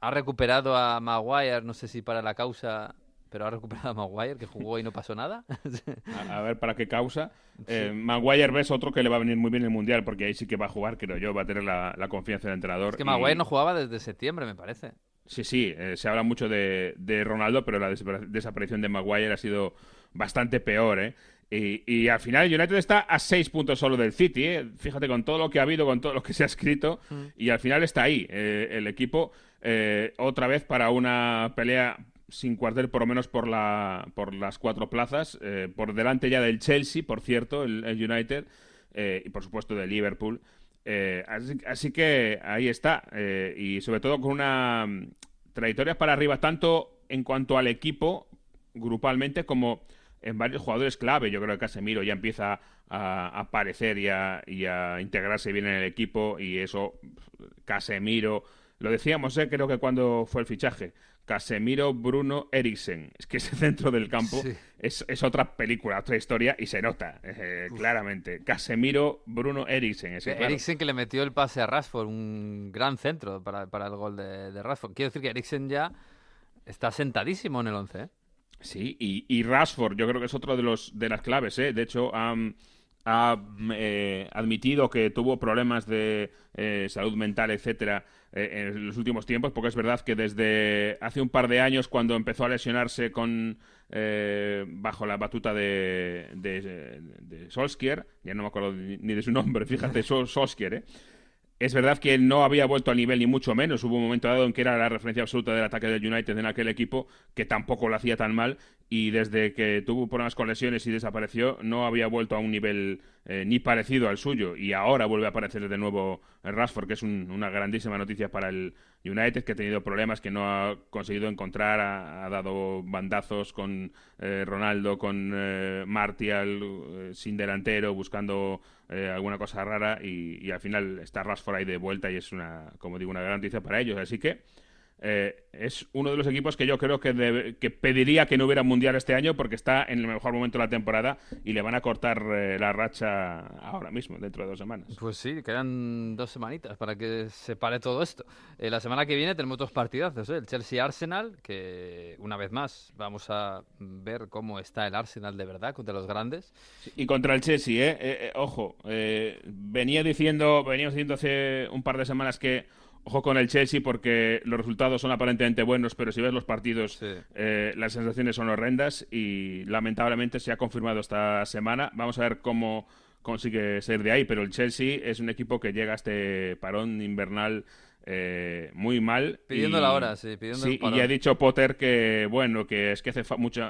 Ha recuperado a Maguire, no sé si para la causa pero ha recuperado a Maguire, que jugó y no pasó nada. [LAUGHS] a, ver para qué causa. Eh, Maguire ves otro que le va a venir muy bien el Mundial, porque ahí sí que va a jugar, creo yo, va a tener la, confianza del entrenador. Es que Maguire no jugaba desde septiembre, me parece. Sí, sí, eh, se habla mucho de, Ronaldo, pero la desaparición de Maguire ha sido bastante peor, ¿eh? Y, al final United está a seis puntos solo del City, ¿eh? Fíjate con todo lo que ha habido, con todo lo que se ha escrito, mm. y al final está ahí eh, el equipo otra vez para una pelea sin cuartel por lo menos por, la, por las cuatro plazas, eh, por delante ya del Chelsea, por cierto, el, United, eh, y por supuesto del Liverpool. Eh, así, que ahí está, y sobre todo con una mm, trayectoria para arriba, tanto en cuanto al equipo, grupalmente, como en varios jugadores clave. Yo creo que Casemiro ya empieza a, aparecer y a, y a integrarse bien en el equipo, y eso, Casemiro Lo decíamos, ¿eh? creo que cuando fue el fichaje. Casemiro, Bruno, Eriksen. Es que ese centro del campo es, otra película, otra historia y se nota eh, claramente. Casemiro, Bruno, Eriksen. Eriksen que le metió el pase a Rashford, un gran centro para, el gol de, de, Rashford. Quiero decir que Eriksen ya está sentadísimo en el 11. ¿eh? Sí, y, y, Rashford yo creo que es otro de, los, de las claves. ¿eh? De hecho, ha eh, admitido que tuvo problemas de eh, salud mental, etcétera, eh, en los últimos tiempos, porque es verdad que desde hace un par de años, cuando empezó a lesionarse con bajo la batuta de, de, Solskjaer, ya no me acuerdo ni de su nombre, fíjate, [LAUGHS] Solskjaer, ¿eh? Es verdad que no había vuelto al nivel ni mucho menos. Hubo un momento dado en que era la referencia absoluta del ataque del United en aquel equipo, que tampoco lo hacía tan mal. Y desde que tuvo problemas con lesiones y desapareció, no había vuelto a un nivel eh, ni parecido al suyo. Y ahora vuelve a aparecer de nuevo Rashford, que es una grandísima noticia para el United, que ha tenido problemas, que no ha conseguido encontrar, ha, dado bandazos con eh, Ronaldo, con eh, Martial, sin delantero, buscando eh, alguna cosa rara y, al final está Rashford ahí de vuelta y es una, como digo, una gran para ellos. Así que eh, es uno de los equipos que yo creo que, que, pediría que no hubiera mundial este año porque está en el mejor momento de la temporada y le van a cortar eh, la racha ahora mismo, dentro de dos semanas. Pues sí, quedan dos semanitas para que se pare todo esto. la semana que viene tenemos dos partidazos, el Chelsea-Arsenal, que una vez más vamos a ver cómo está el Arsenal de verdad contra los grandes. y contra el Chelsea, ¿eh? ojo, venía diciendo, veníamos diciendo hace un par de semanas que Ojo con el Chelsea porque los resultados son aparentemente buenos, pero si ves los partidos, eh, las sensaciones son horrendas y lamentablemente se ha confirmado esta semana. Vamos a ver cómo consigue ser de ahí, pero el Chelsea es un equipo que llega a este parón invernal eh, muy mal. Pidiendo la hora, sí. Pidiendo sí, y ya ha dicho Potter que, bueno, que es que hace,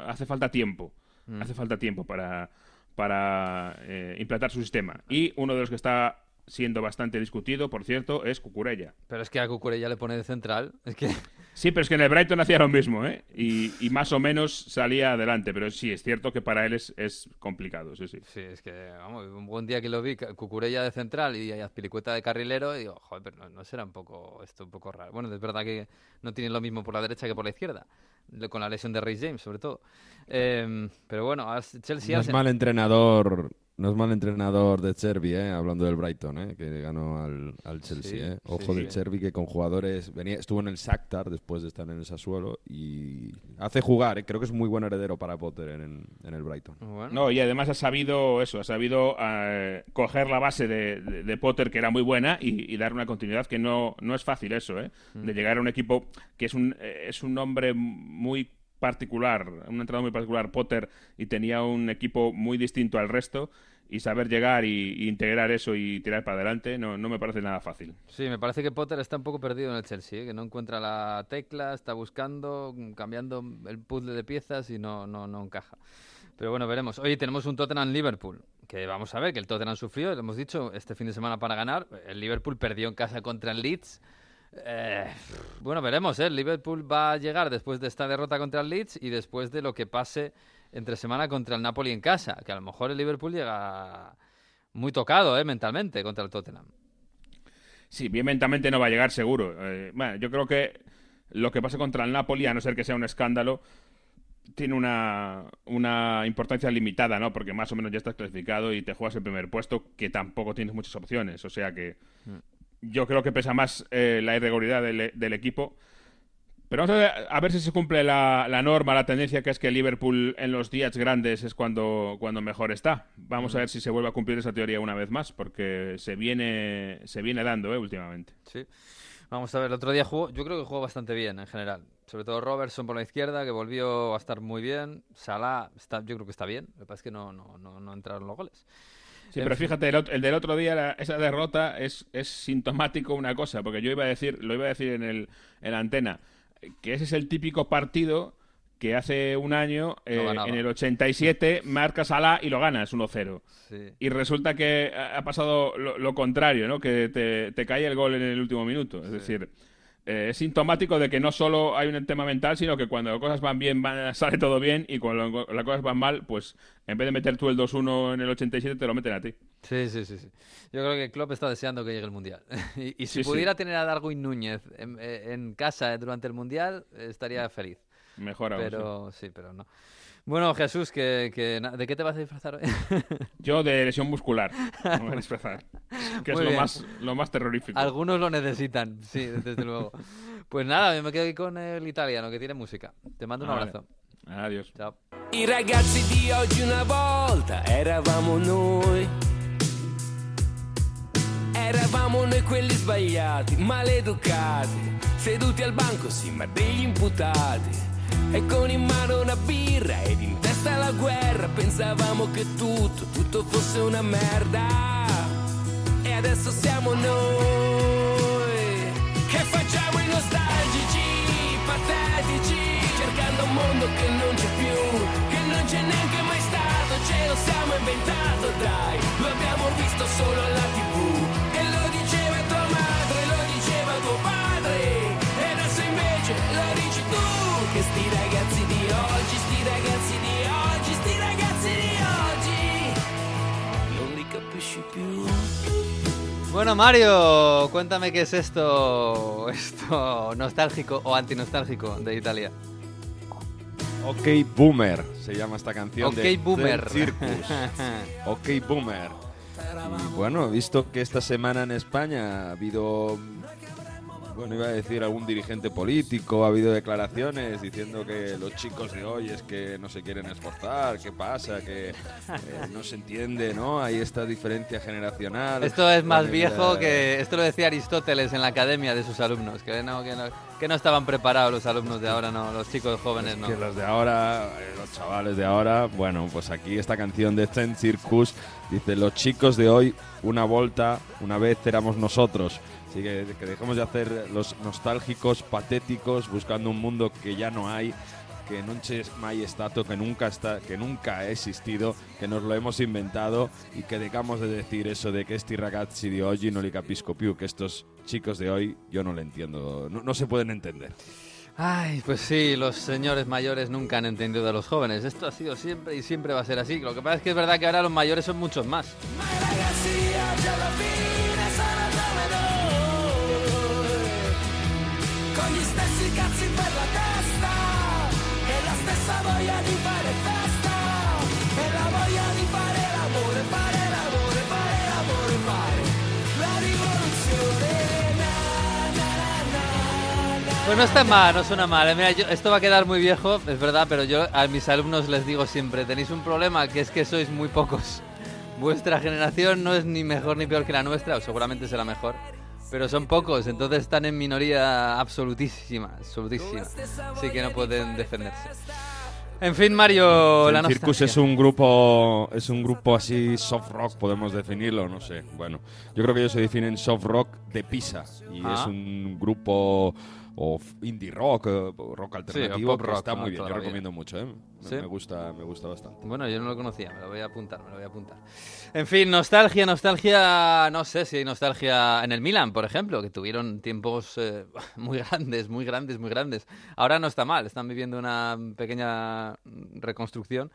hace falta tiempo. Mm. Hace falta tiempo para, para eh, implantar su sistema. Y uno de los que está siendo bastante discutido, por cierto, es Cucurella. Pero es que a Cucurella le pone de central. Es que... [LAUGHS] Sí, pero es que en el Brighton hacía lo mismo, ¿eh? Y, más o menos salía adelante, pero sí, es cierto que para él es, es complicado, sí, sí. Sí, es que, vamos, un buen día que lo vi, Cucurella de central y Azpilicueta de carrilero, y digo, joder, pero no, será un poco, esto un poco raro. Bueno, es verdad que no tienen lo mismo por la derecha que por la izquierda, con la lesión de Ray James, sobre todo. Em, pero bueno, Chelsea... No es mal entrenador no es mal entrenador de Cherby, ¿eh? hablando del Brighton, ¿eh? que ganó al, al Chelsea. ¿eh? Ojo de Cherby que con jugadores venía, estuvo en el Shakhtar después de estar en el Sassuolo y hace jugar. ¿eh? Creo que es muy buen heredero para Potter en, en el Brighton. No, y además ha sabido eso, ha sabido eh, coger la base de, de, Potter que era muy buena y, dar una continuidad que no, no es fácil eso, ¿eh? Mm. de llegar a un equipo que es un, es un hombre muy particular, un entrenador muy particular, Potter, y tenía un equipo muy distinto al resto y saber llegar y, integrar eso y tirar para adelante no, no, me parece nada fácil. Sí, me parece que Potter está un poco perdido en el Chelsea, ¿eh? que no encuentra la tecla, está buscando, cambiando el puzzle de piezas y no, no, no encaja. Pero bueno, veremos. Hoy tenemos un Tottenham-Liverpool, que vamos a ver, que el Tottenham sufrió, lo hemos dicho, este fin de semana para ganar. El Liverpool perdió en casa contra el Leeds. Eh, bueno, veremos, ¿eh? El Liverpool va a llegar después de esta derrota contra el Leeds y después de lo que pase entre semana contra el Napoli en casa, que a lo mejor el Liverpool llega muy tocado ¿eh? mentalmente contra el Tottenham. Sí, bien mentalmente no va a llegar seguro. Eh, bueno, yo creo que lo que pasa contra el Napoli, a no ser que sea un escándalo, tiene una, una, importancia limitada, ¿no? Porque más o menos ya estás clasificado y te juegas el primer puesto, que tampoco tienes muchas opciones. O sea que mm. yo creo que pesa más eh, la irregularidad del, del, equipo pero vamos a ver, si se cumple la, norma, la tendencia que es que Liverpool en los días grandes es cuando, cuando mejor está. Vamos a ver si se vuelve a cumplir esa teoría una vez más, porque se viene, se viene dando ¿eh? últimamente. Sí. Vamos a ver, el otro día jugó, yo creo que jugó bastante bien en general. Sobre todo Robertson por la izquierda, que volvió a estar muy bien. Salah, está, yo creo que está bien. Lo que pasa es que no, no, no, entraron los goles. Sí, pero fíjate, el, del otro día, esa derrota es, es sintomático una cosa, porque yo iba a decir, lo iba a decir en, el, en la antena que ese es el típico partido que hace un año, eh, en el 87, marcas Salah y lo ganas 1-0. Y resulta que ha pasado lo, contrario, ¿no? Que te, cae el gol en el último minuto. Es decir, eh, es sintomático de que no solo hay un tema mental, sino que cuando las cosas van bien, [LAUGHS] sale todo bien, y cuando las cosas van mal, pues en vez de meter tú el 2-1 en el 87, te lo meten a ti. Sí, sí, sí, sí. Yo creo que Klopp está deseando que llegue el Mundial. [LAUGHS] y, si pudiera tener a Darwin Núñez en, casa durante el Mundial, estaría feliz. Mejor aún. Pero sí, pero no. Bueno, Jesús, que, ¿de qué te vas a disfrazar hoy? [LAUGHS] Yo de lesión muscular. Me voy a [LAUGHS] disfrazar. Que es lo más, lo más terrorífico. Algunos lo necesitan, sí, desde luego. Pues nada, yo me quedo aquí con el italiano que tiene música. Te mando un abrazo. Adiós. Ciao. I ragazzi di oggi una volta eravamo noi. Eravamo noi quelli sbagliati, maleducati, seduti al banco, sì, ma degli imputati. E con in mano una birra ed in testa la guerra. Pensavamo che tutto, tutto fosse una merda. E adesso siamo noi che facciamo i nostalgici, patetici cercando un mondo che non c'è più che non c'è neanche mai stato. Ce lo siamo inventato dai lo abbiamo visto solo alla tv Bueno, Mario, cuéntame qué es esto, [LAUGHS] esto nostálgico o antinostálgico de Italia. Ok Boomer se llama esta canción Ok de Boomer. Circus. [LAUGHS] ok Boomer. Y bueno, he visto que esta semana en España ha habido bueno, iba a decir algún dirigente político, ha habido declaraciones diciendo que los chicos de hoy es que no se quieren esforzar, qué pasa, que eh, no se entiende, ¿no? Hay esta diferencia generacional. Esto es más viejo que... Esto lo decía Aristóteles en la academia de sus alumnos, que no, que no, que no estaban preparados los alumnos de ahora, no, los chicos jóvenes no. Que los de ahora, eh, los chavales de ahora, bueno, pues aquí esta canción de Zen Circus dice, los chicos de hoy, una volta, una vez éramos nosotros. Así que, que dejemos de hacer los nostálgicos, patéticos, buscando un mundo que ya no hay, que no c'è mai stato, que nunca, está, que nunca ha existido, que nos lo hemos inventado y que dejamos de decir eso de que esti ragazzi di oggi non li capisco più, que estos chicos de hoy yo no lo entiendo, no, no se pueden entender. Ay, pues sí, los señores mayores nunca han entendido de los jóvenes. Esto ha sido siempre y siempre va a ser así. Lo que pasa es que es verdad que ahora los mayores son muchos más. Con. Pues no está mal, no suena mal. Mira, yo, esto va a quedar muy viejo, es verdad, pero yo a mis alumnos les digo siempre, tenéis un problema que es que sois muy pocos. Vuestra generación no es ni mejor ni peor que la nuestra, o seguramente será mejor. Pero son pocos, entonces están en minoría absolutísima, absolutísima. Así que no pueden defenderse. En fin, Mario, la Circus es un grupo es un grupo así soft rock, podemos definirlo, no sé. Bueno, yo creo que ellos se definen soft rock de Pisa y es Ah. un grupo o indie rock, eh, rock alternativo, pop que rock, está muy bien. Yo recomiendo mucho, ¿eh? Me- ¿Sí? Me gusta, me gusta bastante. Bueno, yo no lo conocía, me lo voy a apuntar, me lo voy a apuntar. En fin, nostalgia, nostalgia, no sé si hay nostalgia en el Milan, por ejemplo, que tuvieron tiempos eh, [LAUGHS] muy grandes, muy grandes, muy grandes. Ahora no está mal, están viviendo una pequeña reconstrucción,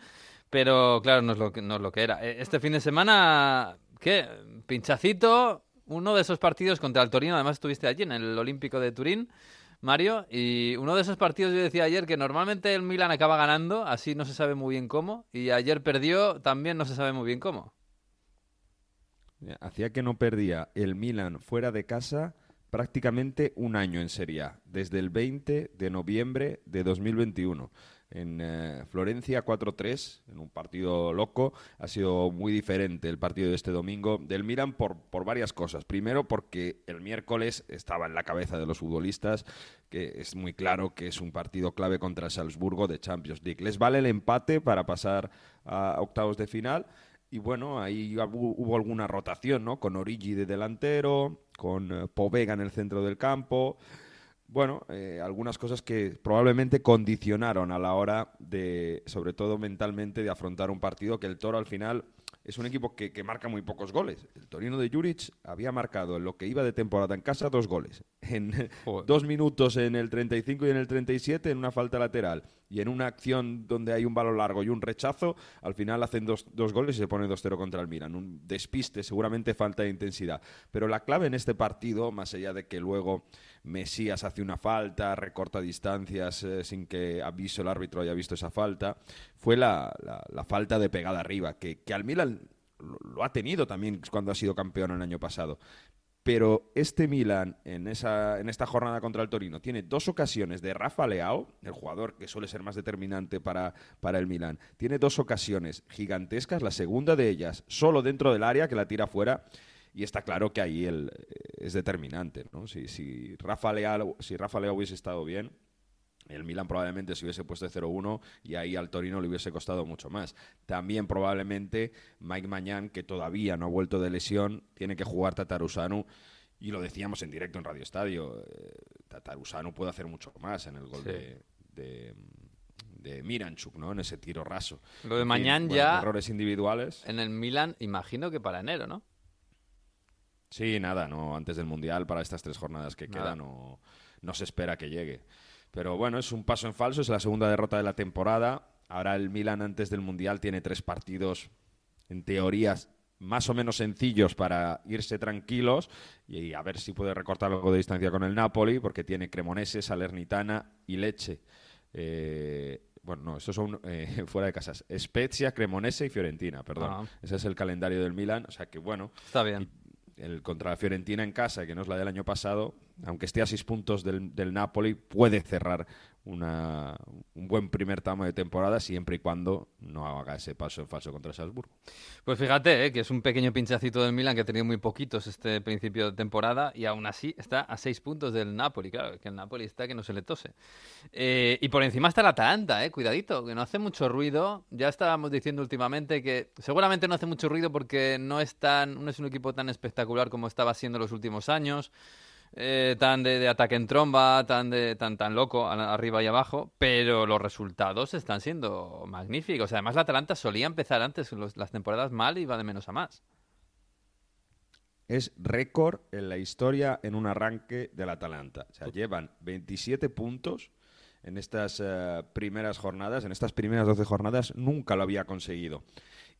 pero claro, no es lo que, no es lo que era. Eh, Este fin de semana, ¿qué? Pinchacito, uno de esos partidos contra el Torino, además estuviste allí en el Olímpico de Turín. Mario, y uno de esos partidos yo decía ayer que normalmente el Milan acaba ganando, así no se sabe muy bien cómo, y ayer perdió, también no se sabe muy bien cómo. Hacía que no perdía el Milan fuera de casa prácticamente un año en Serie A, desde el 20 de noviembre de 2021. En eh, Florencia 4-3, en un partido loco, ha sido muy diferente el partido de este domingo del Milan por, por varias cosas. Primero porque el miércoles estaba en la cabeza de los futbolistas, que es muy claro que es un partido clave contra Salzburgo de Champions League. Les vale el empate para pasar a octavos de final. Y bueno, ahí hubo, hubo alguna rotación, ¿no? Con Origi de delantero, con eh, Povega en el centro del campo. Bueno, eh, algunas cosas que probablemente condicionaron a la hora de, sobre todo mentalmente, de afrontar un partido que el Toro al final es un equipo que, que marca muy pocos goles. El Torino de Juric había marcado en lo que iba de temporada en casa dos goles. En dos minutos en el 35 y en el 37 en una falta lateral. Y en una acción donde hay un balón largo y un rechazo, al final hacen dos, dos goles y se pone 2-0 contra el Milan. Un despiste, seguramente falta de intensidad. Pero la clave en este partido, más allá de que luego Mesías hace una falta, recorta distancias eh, sin que aviso el árbitro haya visto esa falta, fue la, falta de pegada arriba, que, que al Milan lo ha tenido también cuando ha sido campeón el año pasado. Pero este Milan, en, esa, en esta jornada contra el Torino, tiene dos ocasiones de Rafa Leao, el jugador que suele ser más determinante para, para el Milan. Tiene dos ocasiones gigantescas, la segunda de ellas solo dentro del área, que la tira fuera. Y está claro que ahí él es determinante. ¿no? Si, si, Rafa Leao, si Rafa Leao hubiese estado bien, el Milan probablemente se hubiese puesto 0-1 y ahí al Torino le hubiese costado mucho más. También probablemente Mike Mañán, que todavía no ha vuelto de lesión, tiene que jugar Tatarusanu. Y lo decíamos en directo en Radio Estadio, eh, Tatarusanu puede hacer mucho más en el gol de, de, Miranchuk, ¿no? En ese tiro raso. Lo de Mañán ya... Errores individuales. En el Milan, imagino que para enero, ¿no? Sí, nada, no antes del Mundial, para estas tres jornadas que quedan, no, no se espera que llegue. Pero bueno, es un paso en falso, es la segunda derrota de la temporada. Ahora el Milan antes del Mundial tiene tres partidos, en teorías, más o menos sencillos para irse tranquilos y a ver si puede recortar algo de distancia con el Napoli, porque tiene Cremonese, Salernitana y Leche. Eh, bueno, no, estos son eh, [LAUGHS] fuera de casas. Spezia, Cremonese y Fiorentina, perdón. Ah. Ese es el calendario del Milan, o sea que bueno. Está bien el contra la Fiorentina en casa, que no es la del año pasado, aunque esté a seis puntos del, del Napoli, puede cerrar un buen primer tramo de temporada siempre y cuando no haga ese paso en falso contra Salzburgo. Pues fíjate, eh, que es un pequeño pinchacito del Milan que ha tenido muy poquitos este principio de temporada y aún así está a seis puntos del Napoli. Claro, que el Napoli está que no se le tose. Eh, y por encima está el Atalanta, eh, cuidadito, que no hace mucho ruido. Ya estábamos diciendo últimamente que seguramente no hace mucho ruido porque no es, tan, no es un equipo tan espectacular como estaba siendo los últimos años. Eh, tan de, ataque en tromba, tan de tan tan loco arriba y abajo, pero los resultados están siendo magníficos. Además, la Atalanta solía empezar antes las temporadas mal y va de menos a más. Es récord en la historia en un arranque del Atalanta. O sea, llevan 27 puntos en estas eh, primeras jornadas, en estas primeras 12 jornadas, nunca lo había conseguido.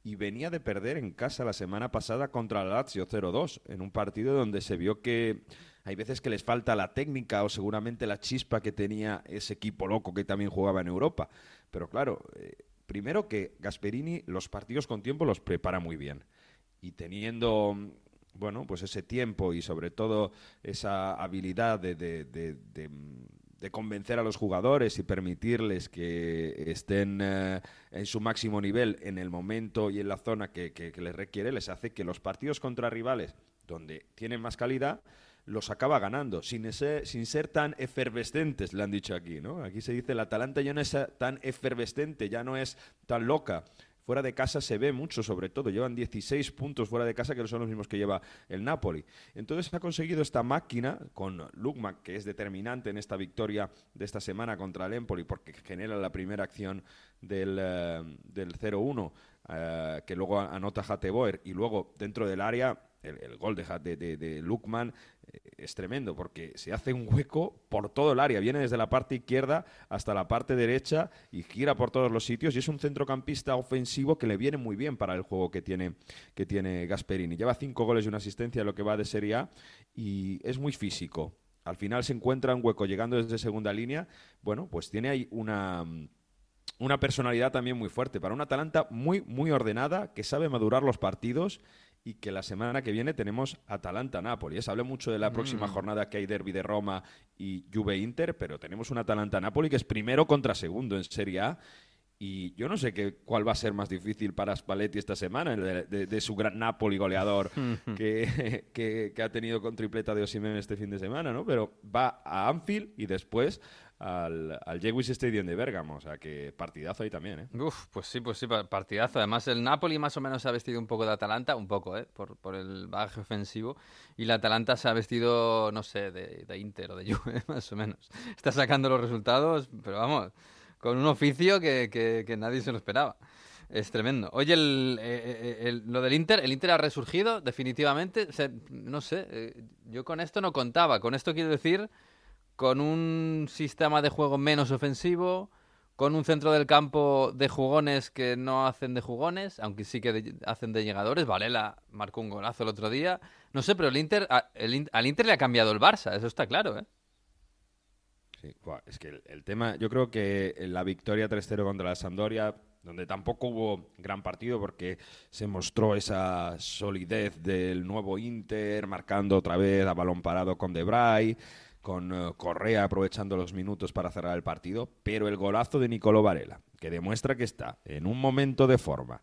Y venía de perder en casa la semana pasada contra el Lazio 0-2, en un partido donde se vio que hay veces que les falta la técnica o seguramente la chispa que tenía ese equipo loco que también jugaba en Europa. Pero claro, eh, primero que Gasperini los partidos con tiempo los prepara muy bien. Y teniendo bueno, pues ese tiempo y sobre todo esa habilidad de, de, convencer a los jugadores y permitirles que estén eh, en su máximo nivel en el momento y en la zona que, que les requiere, les hace que los partidos contra rivales donde tienen más calidad los acaba ganando, sin ser, sin ser tan efervescentes, le han dicho aquí, ¿no? Aquí se dice, la Atalanta ya no es tan efervescente, ya no es tan loca. Fuera de casa se ve mucho, sobre todo. Llevan 16 puntos fuera de casa, que son los mismos que lleva el Napoli. Entonces ha conseguido esta máquina con Lukman, que es determinante en esta victoria de esta semana contra el Empoli, porque genera la primera acción del, eh, del 0-1, eh, que luego anota Boer y luego dentro del área el, gol de, de, de, Lukman eh, es tremendo porque se hace un hueco por todo el área, viene desde la parte izquierda hasta la parte derecha y gira por todos los sitios y es un centrocampista ofensivo que le viene muy bien para el juego que tiene, que tiene Gasperini. Lleva cinco goles y una asistencia en lo que va de Serie A y es muy físico. Al final se encuentra un hueco llegando desde segunda línea. Bueno, pues tiene ahí una una personalidad también muy fuerte, para una Atalanta muy, muy ordenada, que sabe madurar los partidos y que la semana que viene tenemos Atalanta-Nápoles. Se habla mucho de la próxima mm. jornada que hay Derby de Roma y Juve-Inter, pero tenemos un Atalanta-Nápoles que es primero contra segundo en Serie A. Y yo no sé qué, cuál va a ser más difícil para Spalletti esta semana, de, su gran Napoli goleador [LAUGHS] que, que, ha tenido con tripleta de Osimhen este fin de semana, ¿no? Pero va a Anfield y después al, al Jewis Stadium de Bergamo. O sea que partidazo ahí también, ¿eh? Uf, pues sí, pues sí, partidazo. Además, el Napoli más o menos se ha vestido un poco de Atalanta, un poco, ¿eh? Por, por el bagaje ofensivo. Y la Atalanta se ha vestido, no sé, de, de Inter o de [LAUGHS] Juve, más o menos. Está sacando los resultados, pero vamos, con un oficio que, que, nadie se lo esperaba. Es tremendo. Oye, el, eh, eh, lo del Inter, el Inter ha resurgido definitivamente. no sé, eh, yo con esto no contaba. Con esto quiero decir con un sistema de juego menos ofensivo, con un centro del campo de jugones que no hacen de jugones, aunque sí que hacen de llegadores. Varela marcó un golazo el otro día. No sé, pero el Inter, al Inter le ha cambiado el Barça, eso está claro, ¿eh? Sí, es que el, tema, yo creo que la victoria 3-0 contra la Sampdoria, donde tampoco hubo gran partido porque se mostró esa solidez del nuevo Inter, marcando otra vez a balón parado con Debray con eh, Correa aprovechando los minutos para cerrar el partido, pero el golazo de Nicolò Varela, que demuestra que está en un momento de forma,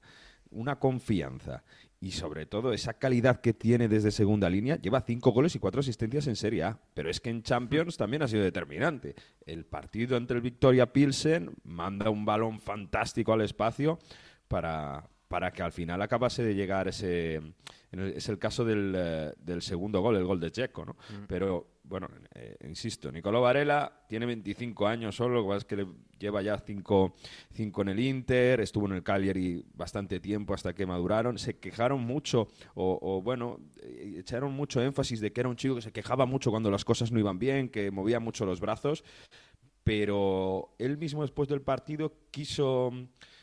una confianza y sobre todo esa calidad que tiene desde segunda línea, lleva cinco goles y cuatro asistencias en Serie A, pero es que en Champions también ha sido determinante. El partido entre el Victoria Pilsen manda un balón fantástico al espacio para, para que al final acabase de llegar ese... Es el caso del, eh, del segundo gol, el gol de Checo, ¿no? Mm. Pero, bueno, eh, insisto, Nicolò Varela tiene 25 años solo, lo que es que lleva ya 5 en el Inter, estuvo en el Cagliari bastante tiempo hasta que maduraron, se quejaron mucho, o, o, bueno, eh, echaron mucho énfasis de que era un chico que se quejaba mucho cuando las cosas no iban bien, que movía mucho los brazos, pero él mismo después del partido quiso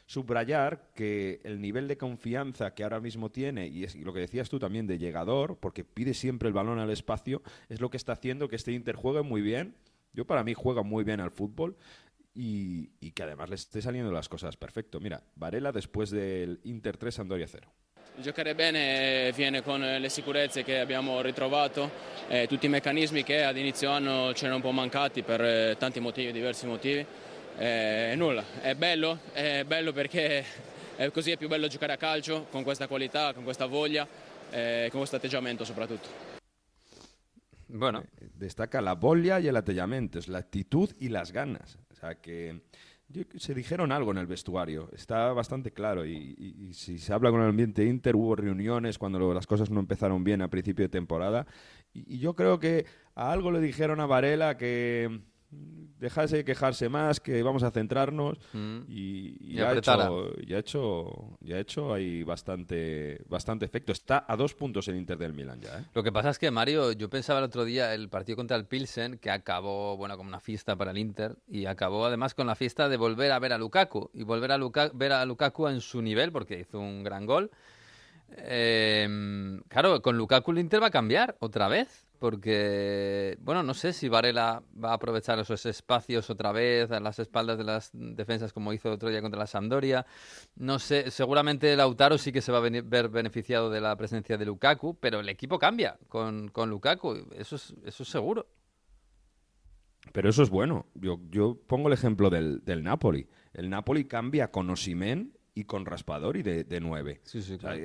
subrayar que el nivel de confianza que ahora mismo tiene, y, es, lo que decías tú también de llegador, porque pide siempre el balón al espacio, es lo que está haciendo que este Inter juegue muy bien. Yo para mí juega muy bien al fútbol y, que además le esté saliendo las cosas perfecto. Mira, Varela después del Inter 3 Sandoria 0. Giocare bene viene con le sicurezze che abbiamo ritrovato, eh, tutti i meccanismi che ad inizio anno c'erano un po' mancati per eh, tanti motivi, diversi motivi. Eh, nulla, è bello, è bello perché è così è più bello giocare a calcio con questa qualità, con questa voglia e con questo atteggiamento soprattutto. Bueno, eh, destaca la voglia y el atteggiamento, la actitud y las ganas. O sea que se dijeron algo en el vestuario, está bastante claro. Y, si se habla con el ambiente Inter, hubo reuniones cuando las cosas no empezaron bien a principio de temporada. y yo creo que a algo le dijeron a Varela que dejarse de quejarse más, que vamos a centrarnos mm. y, ya, ha hecho, ya, ha hecho, ya ha hecho ahí bastante, bastante efecto. Está a dos puntos el Inter del Milan ya. ¿eh? Lo que pasa es que, Mario, yo pensaba el otro día el partido contra el Pilsen, que acabó, bueno, como una fiesta para el Inter, y acabó además con la fiesta de volver a ver a Lukaku, y volver a ver a Lukaku en su nivel, porque hizo un gran gol. Eh, claro, con Lukaku el Inter va a cambiar otra vez porque, bueno, no sé si Varela va a aprovechar esos espacios otra vez a las espaldas de las defensas como hizo otro día contra la Sampdoria. No sé, seguramente Lautaro sí que se va a ver beneficiado de la presencia de Lukaku, pero el equipo cambia con, con Lukaku, eso es, eso es seguro. Pero eso es bueno. Yo, yo pongo el ejemplo del, del Napoli. El Napoli cambia con Osimen y con Raspadori de, de 9.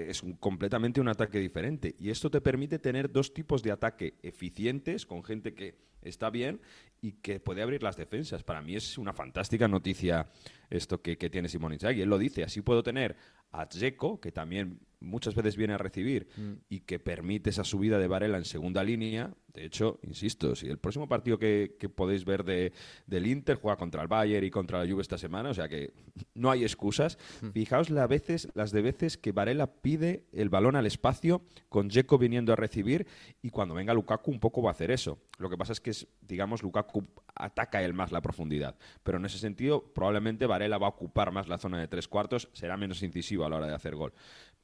es un, completamente un ataque diferente. Y esto te permite tener dos tipos de ataque eficientes, con gente que está bien y que puede abrir las defensas. Para mí es una fantástica noticia esto que, que tiene Simón Inzaghi. Él lo dice, así puedo tener a Dzeko, que también muchas veces viene a recibir mm. y que permite esa subida de Varela en segunda línea. De hecho, insisto, si el próximo partido que, podéis ver de, del Inter juega contra el Bayern y contra la Juve esta semana, o sea que no hay excusas. Mm. Fijaos la veces, las de veces que Varela pide el balón al espacio con Dzeko viniendo a recibir y cuando venga Lukaku un poco va a hacer eso. Lo que pasa es que, digamos, Lukaku ataca él más la profundidad. Pero en ese sentido, probablemente Varela va a ocupar más la zona de tres cuartos, será menos incisivo a la hora de hacer gol.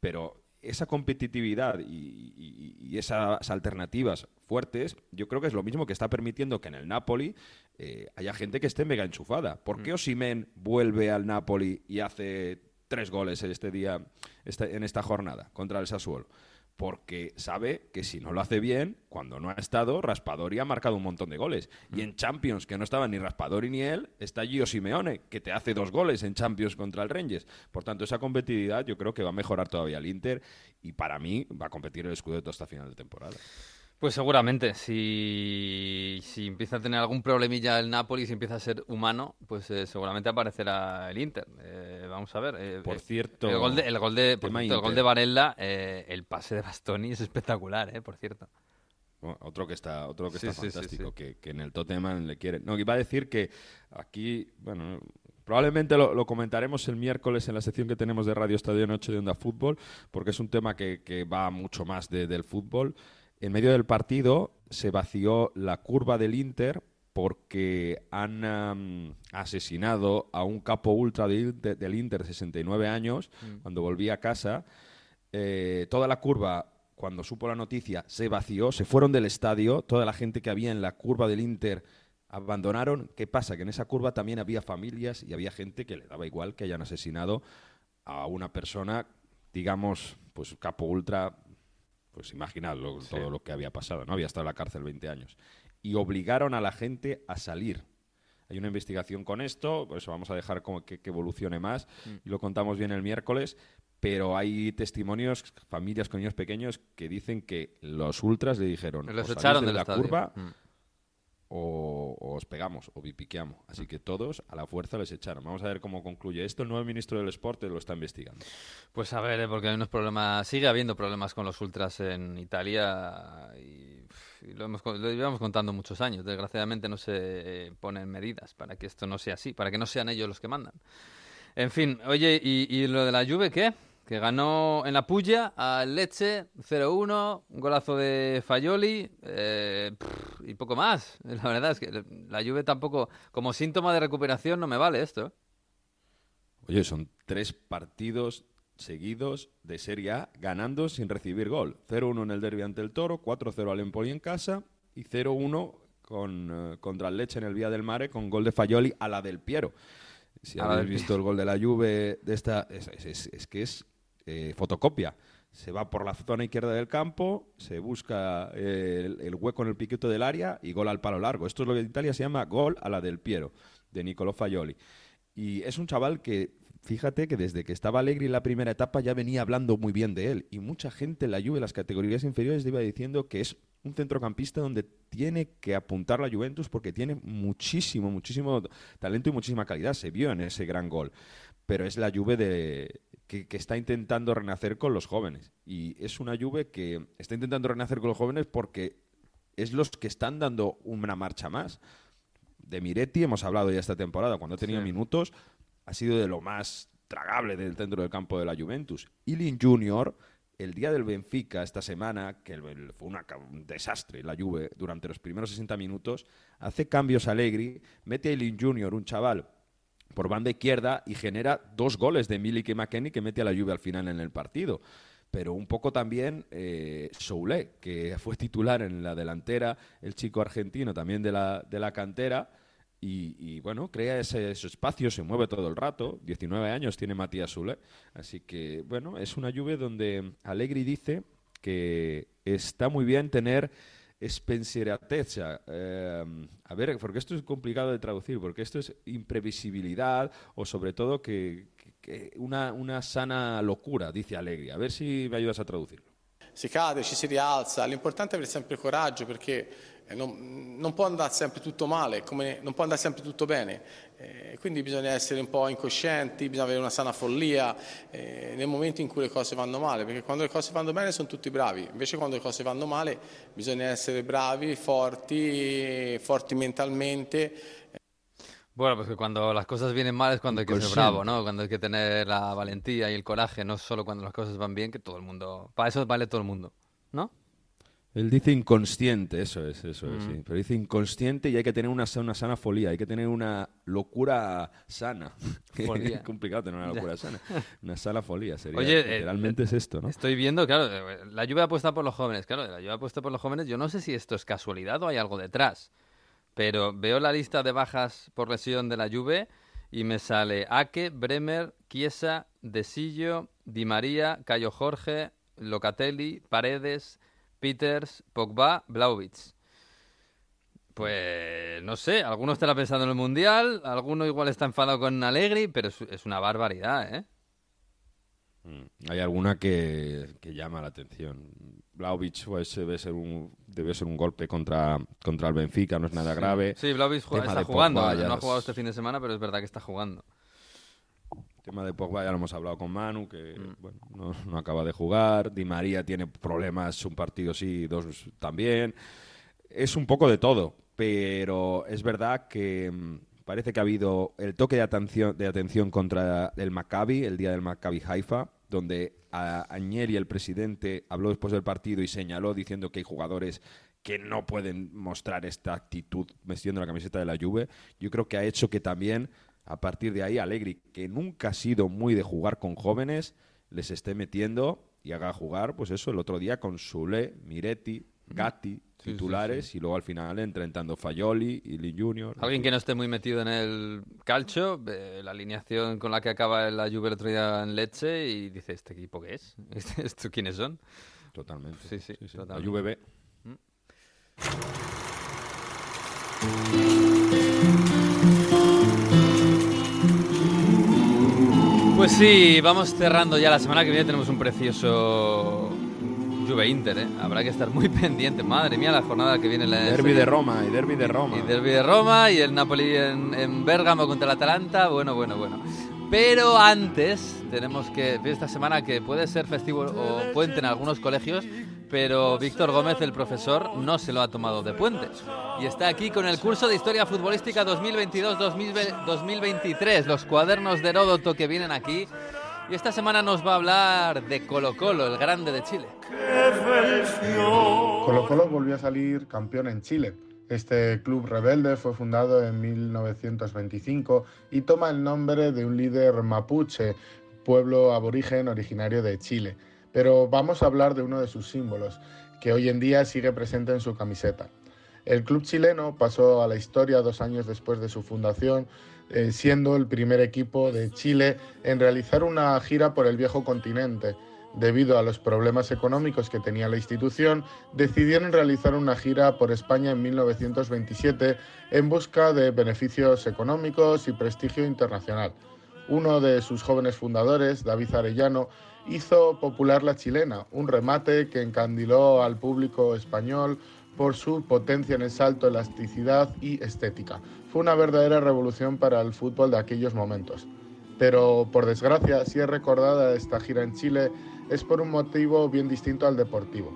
Pero esa competitividad y, esas alternativas fuertes, yo creo que es lo mismo que está permitiendo que en el Napoli eh, haya gente que esté mega enchufada. ¿Por qué mm. Osimen vuelve al Napoli y hace tres goles este día, este, en esta jornada contra el Sassuolo? Porque sabe que si no lo hace bien, cuando no ha estado, Raspadori ha marcado un montón de goles. Y en Champions, que no estaba ni Raspadori ni él, está Gio Simeone, que te hace dos goles en Champions contra el Rangers. Por tanto, esa competitividad yo creo que va a mejorar todavía el Inter y para mí va a competir el Scudetto hasta final de temporada. Pues seguramente, si, si, empieza a tener algún problemilla el Napoli, si empieza a ser humano, pues eh, seguramente aparecerá el Inter. Eh, vamos a ver. Eh, por cierto, el gol de, el gol de, el gol de Varela, el pase de Bastoni es espectacular, eh, por cierto. otro que está, otro que está fantástico, Que, que, en el Tottenham le quiere. No, iba a decir que aquí, bueno, Probablemente lo, comentaremos el miércoles en la sección que tenemos de Radio Estadio Noche de Onda Fútbol, porque es un tema que, que va mucho más del fútbol en medio del partido se vació la curva del Inter porque han asesinado a un capo ultra del Inter, 69 años, mm. cuando volvía a casa. Eh, toda la curva, cuando supo la noticia, se vació, se fueron del estadio, toda la gente que había en la curva del Inter abandonaron. ¿Qué pasa? Que en esa curva también había familias y había gente que le daba igual que hayan asesinado a una persona, digamos, pues capo ultra, pues imaginad todo lo que había pasado, ¿no? Había estado en la cárcel 20 años. Y obligaron a la gente a salir. Hay una investigación con esto, por eso vamos a dejar como que, evolucione más mm. y lo contamos bien el miércoles, pero hay testimonios, familias con niños pequeños que dicen que los ultras le dijeron, los echaron de la curva mm o, os pegamos o bipiqueamos. Así que todos a la fuerza les echaron. Vamos a ver cómo concluye esto. El nuevo ministro del Deporte lo está investigando. Pues a ver, ¿eh? porque hay unos problemas, sigue habiendo problemas con los ultras en Italia y, lo, hemos, lo llevamos contando muchos años. Desgraciadamente no se eh, ponen medidas para que esto no sea así, para que no sean ellos los que mandan. En fin, oye, ¿y, y lo de la lluvia qué? Que ganó en la puya al Leche 0-1, un golazo de Fayoli eh, y poco más. [LAUGHS] La verdad es que la Juve tampoco, como síntoma de recuperación, no me vale esto. ¿eh? Oye, son tres partidos seguidos de Serie A ganando sin recibir gol. 0-1 en el derby ante el Toro, 4-0 al Empoli en casa y 0-1 con, eh, contra el Leche en el Vía del Mare con gol de Fayoli a la del Piero. Si habéis visto el gol de la Juve de esta, es que es eh, fotocopia. Se va por la zona izquierda del campo, se busca eh, el, hueco en el piquete del área y gol al palo largo. Esto es lo que en Italia se llama gol a la del Piero, de Nicolò Faioli. Y es un chaval que, fíjate que desde que estaba alegre en la primera etapa ya venía hablando muy bien de él. Y mucha gente en la Juve, en las categorías inferiores, iba diciendo que es un centrocampista donde tiene que apuntar la Juventus porque tiene muchísimo, muchísimo talento y muchísima calidad. Se vio en ese gran gol. Pero es la Juve de, que, está intentando renacer con los jóvenes. Y es una Juve que está intentando renacer con los jóvenes porque es los que están dando una marcha más. De Miretti hemos hablado ya esta temporada, cuando ha tenido minutos, ha sido de lo más tragable del centro del campo de la Juventus. Ilin Junior, el día del Benfica esta semana, que fue un desastre la Juve durante los primeros 60 minutos, hace cambios alegri, mete a Ilin Junior, un chaval por banda izquierda y genera dos goles de Milik y McKenny que mete a la lluvia al final en el partido. Pero un poco también eh, Soule, que fue titular en la delantera, el chico argentino también de la, de la cantera. Y, bueno, crea ese, espacio, se mueve todo el rato. 19 años tiene Matías Soule. Así que, bueno, es una lluvia donde Allegri dice que está muy bien tener spensieratezza. Eh, a ver, porque esto es complicado de traducir, porque esto es imprevisibilidad o sobre todo que, que una, una sana locura, dice Allegri. A ver si me ayudas a traducirlo. Si cade, ci si rialza, l'importante è avere sempre coraggio perché Eh, non, non, può andare sempre tutto male, come non può andare sempre tutto bene, eh, quindi bisogna essere un po' incoscienti, bisogna avere una sana follia eh, nel momento in cui le cose vanno male, perché quando le cose vanno bene sono tutti bravi, invece quando le cose vanno male bisogna essere bravi, forti, forti mentalmente. Bueno, pues que cuando las cosas vienen mal es cuando hay que ser bravo, ¿no? Cuando hay que tener la valentía y el coraje, no solo cuando las cosas van bien, que todo el mundo... Para eso vale todo el mundo, ¿no? Él dice inconsciente, eso es, eso es, sí. Mm. Pero dice inconsciente y hay que tener una, una sana folía, hay que tener una locura sana. [LAUGHS] es complicado tener una locura sana. Una sana folía sería. Oye, eh, literalmente es esto, ¿no? Estoy viendo, claro, eh, la lluvia apuesta por los jóvenes. Claro, la lluvia apuesta por los jóvenes. Yo no sé si esto es casualidad o hay algo detrás. Pero veo la lista de bajas por lesión de la lluvia y me sale Ake, Bremer, Chiesa, Desillo, Di María, Cayo Jorge, Locatelli, Paredes. Peters, Pogba, Blauvitz. Pues no sé, algunos estará pensando en el Mundial, alguno igual está enfadado con Allegri, pero es, una barbaridad, ¿eh? Mm, hay alguna que, llama la atención. Blauvitz pues, debe, ser un, debe ser un golpe contra, contra el Benfica, no es nada grave. Sí, Blauvitz está jugando, no ha jugado este fin de semana, pero es verdad que está jugando. Tema de Pogba ya lo hemos hablado con Manu, que mm. no, acaba de jugar. Di María tiene problemas, un partido sí, dos también. Es un poco de todo, pero es verdad que mm, parece que ha habido el toque de atención, de atención contra el Maccabi, el día del Maccabi Haifa, donde Añeri, el presidente, habló después del partido y señaló diciendo que hay jugadores que no pueden mostrar esta actitud vestiendo la camiseta de la Juve, yo creo que ha hecho que también a partir de ahí Allegri, que nunca ha sido muy de jugar con jóvenes, les esté metiendo y haga jugar, pues eso, el otro día con Sule, Miretti, Gatti, titulares y luego al final entrando Fayoli y Lee Junior. Alguien que no esté muy metido en el calcio, la alineación con la que acaba la Juve el otro día en Leche y dice, ¿este equipo qué es? [LAUGHS] ¿Esto quiénes son? Totalmente. Sí, sí, La Juve B. Mm. Pues sí, vamos cerrando ya la semana que viene. Tenemos un precioso Juve Inter, ¿eh? Habrá que estar muy [LAUGHS] pendiente. Madre mía, la jornada que viene. La derby de Roma, y derby de Roma. Y derby de Roma y el Napoli en, en Bérgamo contra el Atalanta. Bueno, bueno, bueno. Pero antes tenemos que esta semana que puede ser festivo o puente en algunos colegios, pero Víctor Gómez, el profesor, no se lo ha tomado de puente. Y está aquí con el curso de Historia Futbolística 2022-2023, los cuadernos de Heródoto que vienen aquí. Y esta semana nos va a hablar de Colo Colo, el grande de Chile. Colo Colo volvió a salir campeón en Chile este club rebelde fue fundado en 1925 y toma el nombre de un líder mapuche, pueblo aborigen originario de Chile. Pero vamos a hablar de uno de sus símbolos, que hoy en día sigue presente en su camiseta. El club chileno pasó a la historia dos años después de su fundación, eh, siendo el primer equipo de Chile en realizar una gira por el viejo continente debido a los problemas económicos que tenía la institución, decidieron realizar una gira por España en 1927 en busca de beneficios económicos y prestigio internacional. Uno de sus jóvenes fundadores, David Arellano, hizo popular la chilena, un remate que encandiló al público español por su potencia en el salto, elasticidad y estética. Fue una verdadera revolución para el fútbol de aquellos momentos. Pero por desgracia, si es recordada esta gira en Chile es por un motivo bien distinto al deportivo.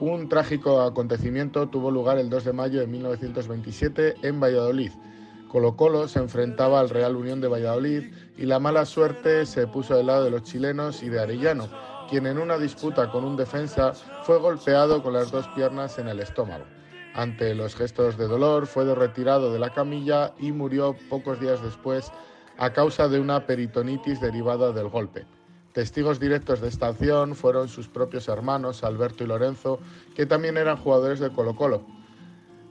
Un trágico acontecimiento tuvo lugar el 2 de mayo de 1927 en Valladolid. Colo Colo se enfrentaba al Real Unión de Valladolid y la mala suerte se puso del lado de los chilenos y de Arellano, quien en una disputa con un defensa fue golpeado con las dos piernas en el estómago. Ante los gestos de dolor fue retirado de la camilla y murió pocos días después a causa de una peritonitis derivada del golpe. Testigos directos de esta acción fueron sus propios hermanos, Alberto y Lorenzo, que también eran jugadores de Colo Colo.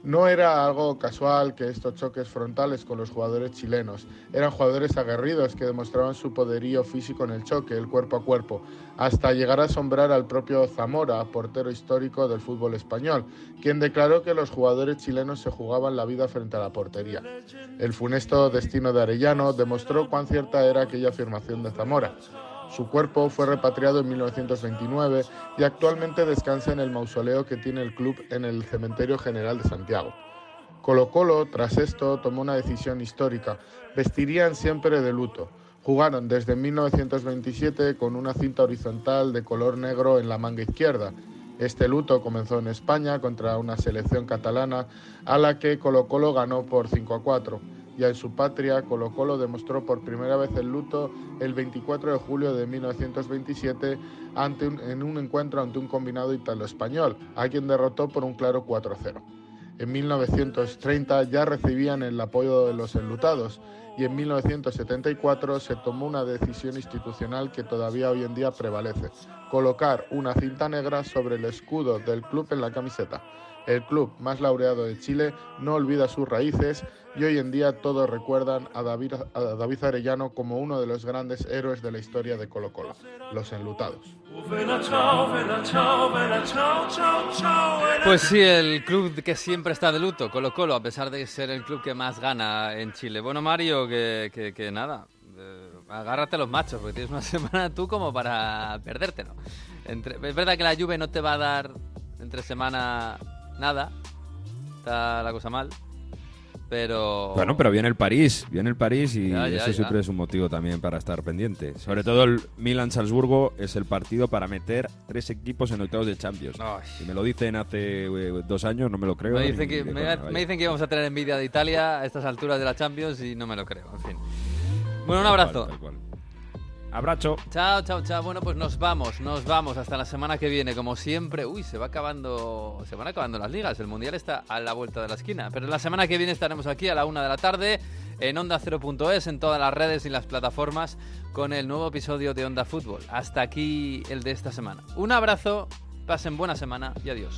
No era algo casual que estos choques frontales con los jugadores chilenos. Eran jugadores aguerridos que demostraban su poderío físico en el choque, el cuerpo a cuerpo, hasta llegar a asombrar al propio Zamora, portero histórico del fútbol español, quien declaró que los jugadores chilenos se jugaban la vida frente a la portería. El funesto destino de Arellano demostró cuán cierta era aquella afirmación de Zamora. Su cuerpo fue repatriado en 1929 y actualmente descansa en el mausoleo que tiene el club en el Cementerio General de Santiago. Colo Colo, tras esto, tomó una decisión histórica. Vestirían siempre de luto. Jugaron desde 1927 con una cinta horizontal de color negro en la manga izquierda. Este luto comenzó en España contra una selección catalana a la que Colo Colo ganó por 5 a 4 y en su patria Colo Colo demostró por primera vez el luto el 24 de julio de 1927 ante en un encuentro ante un combinado italo-español, a quien derrotó por un claro 4-0. En 1930 ya recibían el apoyo de los enlutados y en 1974 se tomó una decisión institucional que todavía hoy en día prevalece, colocar una cinta negra sobre el escudo del club en la camiseta. El club más laureado de Chile no olvida sus raíces y hoy en día todos recuerdan a David, David Arellano como uno de los grandes héroes de la historia de Colo Colo, los enlutados. Pues sí, el club que siempre está de luto, Colo Colo, a pesar de ser el club que más gana en Chile. Bueno, Mario, que, nada, eh, agárrate los machos, porque tienes una [LAUGHS] semana tú como para perdértelo. Entre, es verdad que la lluvia no te va a dar entre semana nada, está la cosa mal. Pero... Bueno, pero viene el París, viene el París y eso siempre es un motivo también para estar pendiente. Sobre todo el Milan-Salzburgo es el partido para meter tres equipos en octavos de Champions. Si me lo dicen hace eh, dos años, no me lo creo. Me dicen, que, me, dicen que íbamos a tener envidia de Italia a estas alturas de la Champions y no me lo creo, en fin. Bueno, un abrazo. Abrazo. Chao, chao, chao. Bueno, pues nos vamos, nos vamos hasta la semana que viene, como siempre. Uy, se va acabando, se van acabando las ligas. El mundial está a la vuelta de la esquina. Pero la semana que viene estaremos aquí a la una de la tarde en Onda 0.es, en todas las redes y las plataformas, con el nuevo episodio de Onda Fútbol. Hasta aquí el de esta semana. Un abrazo, pasen buena semana y adiós.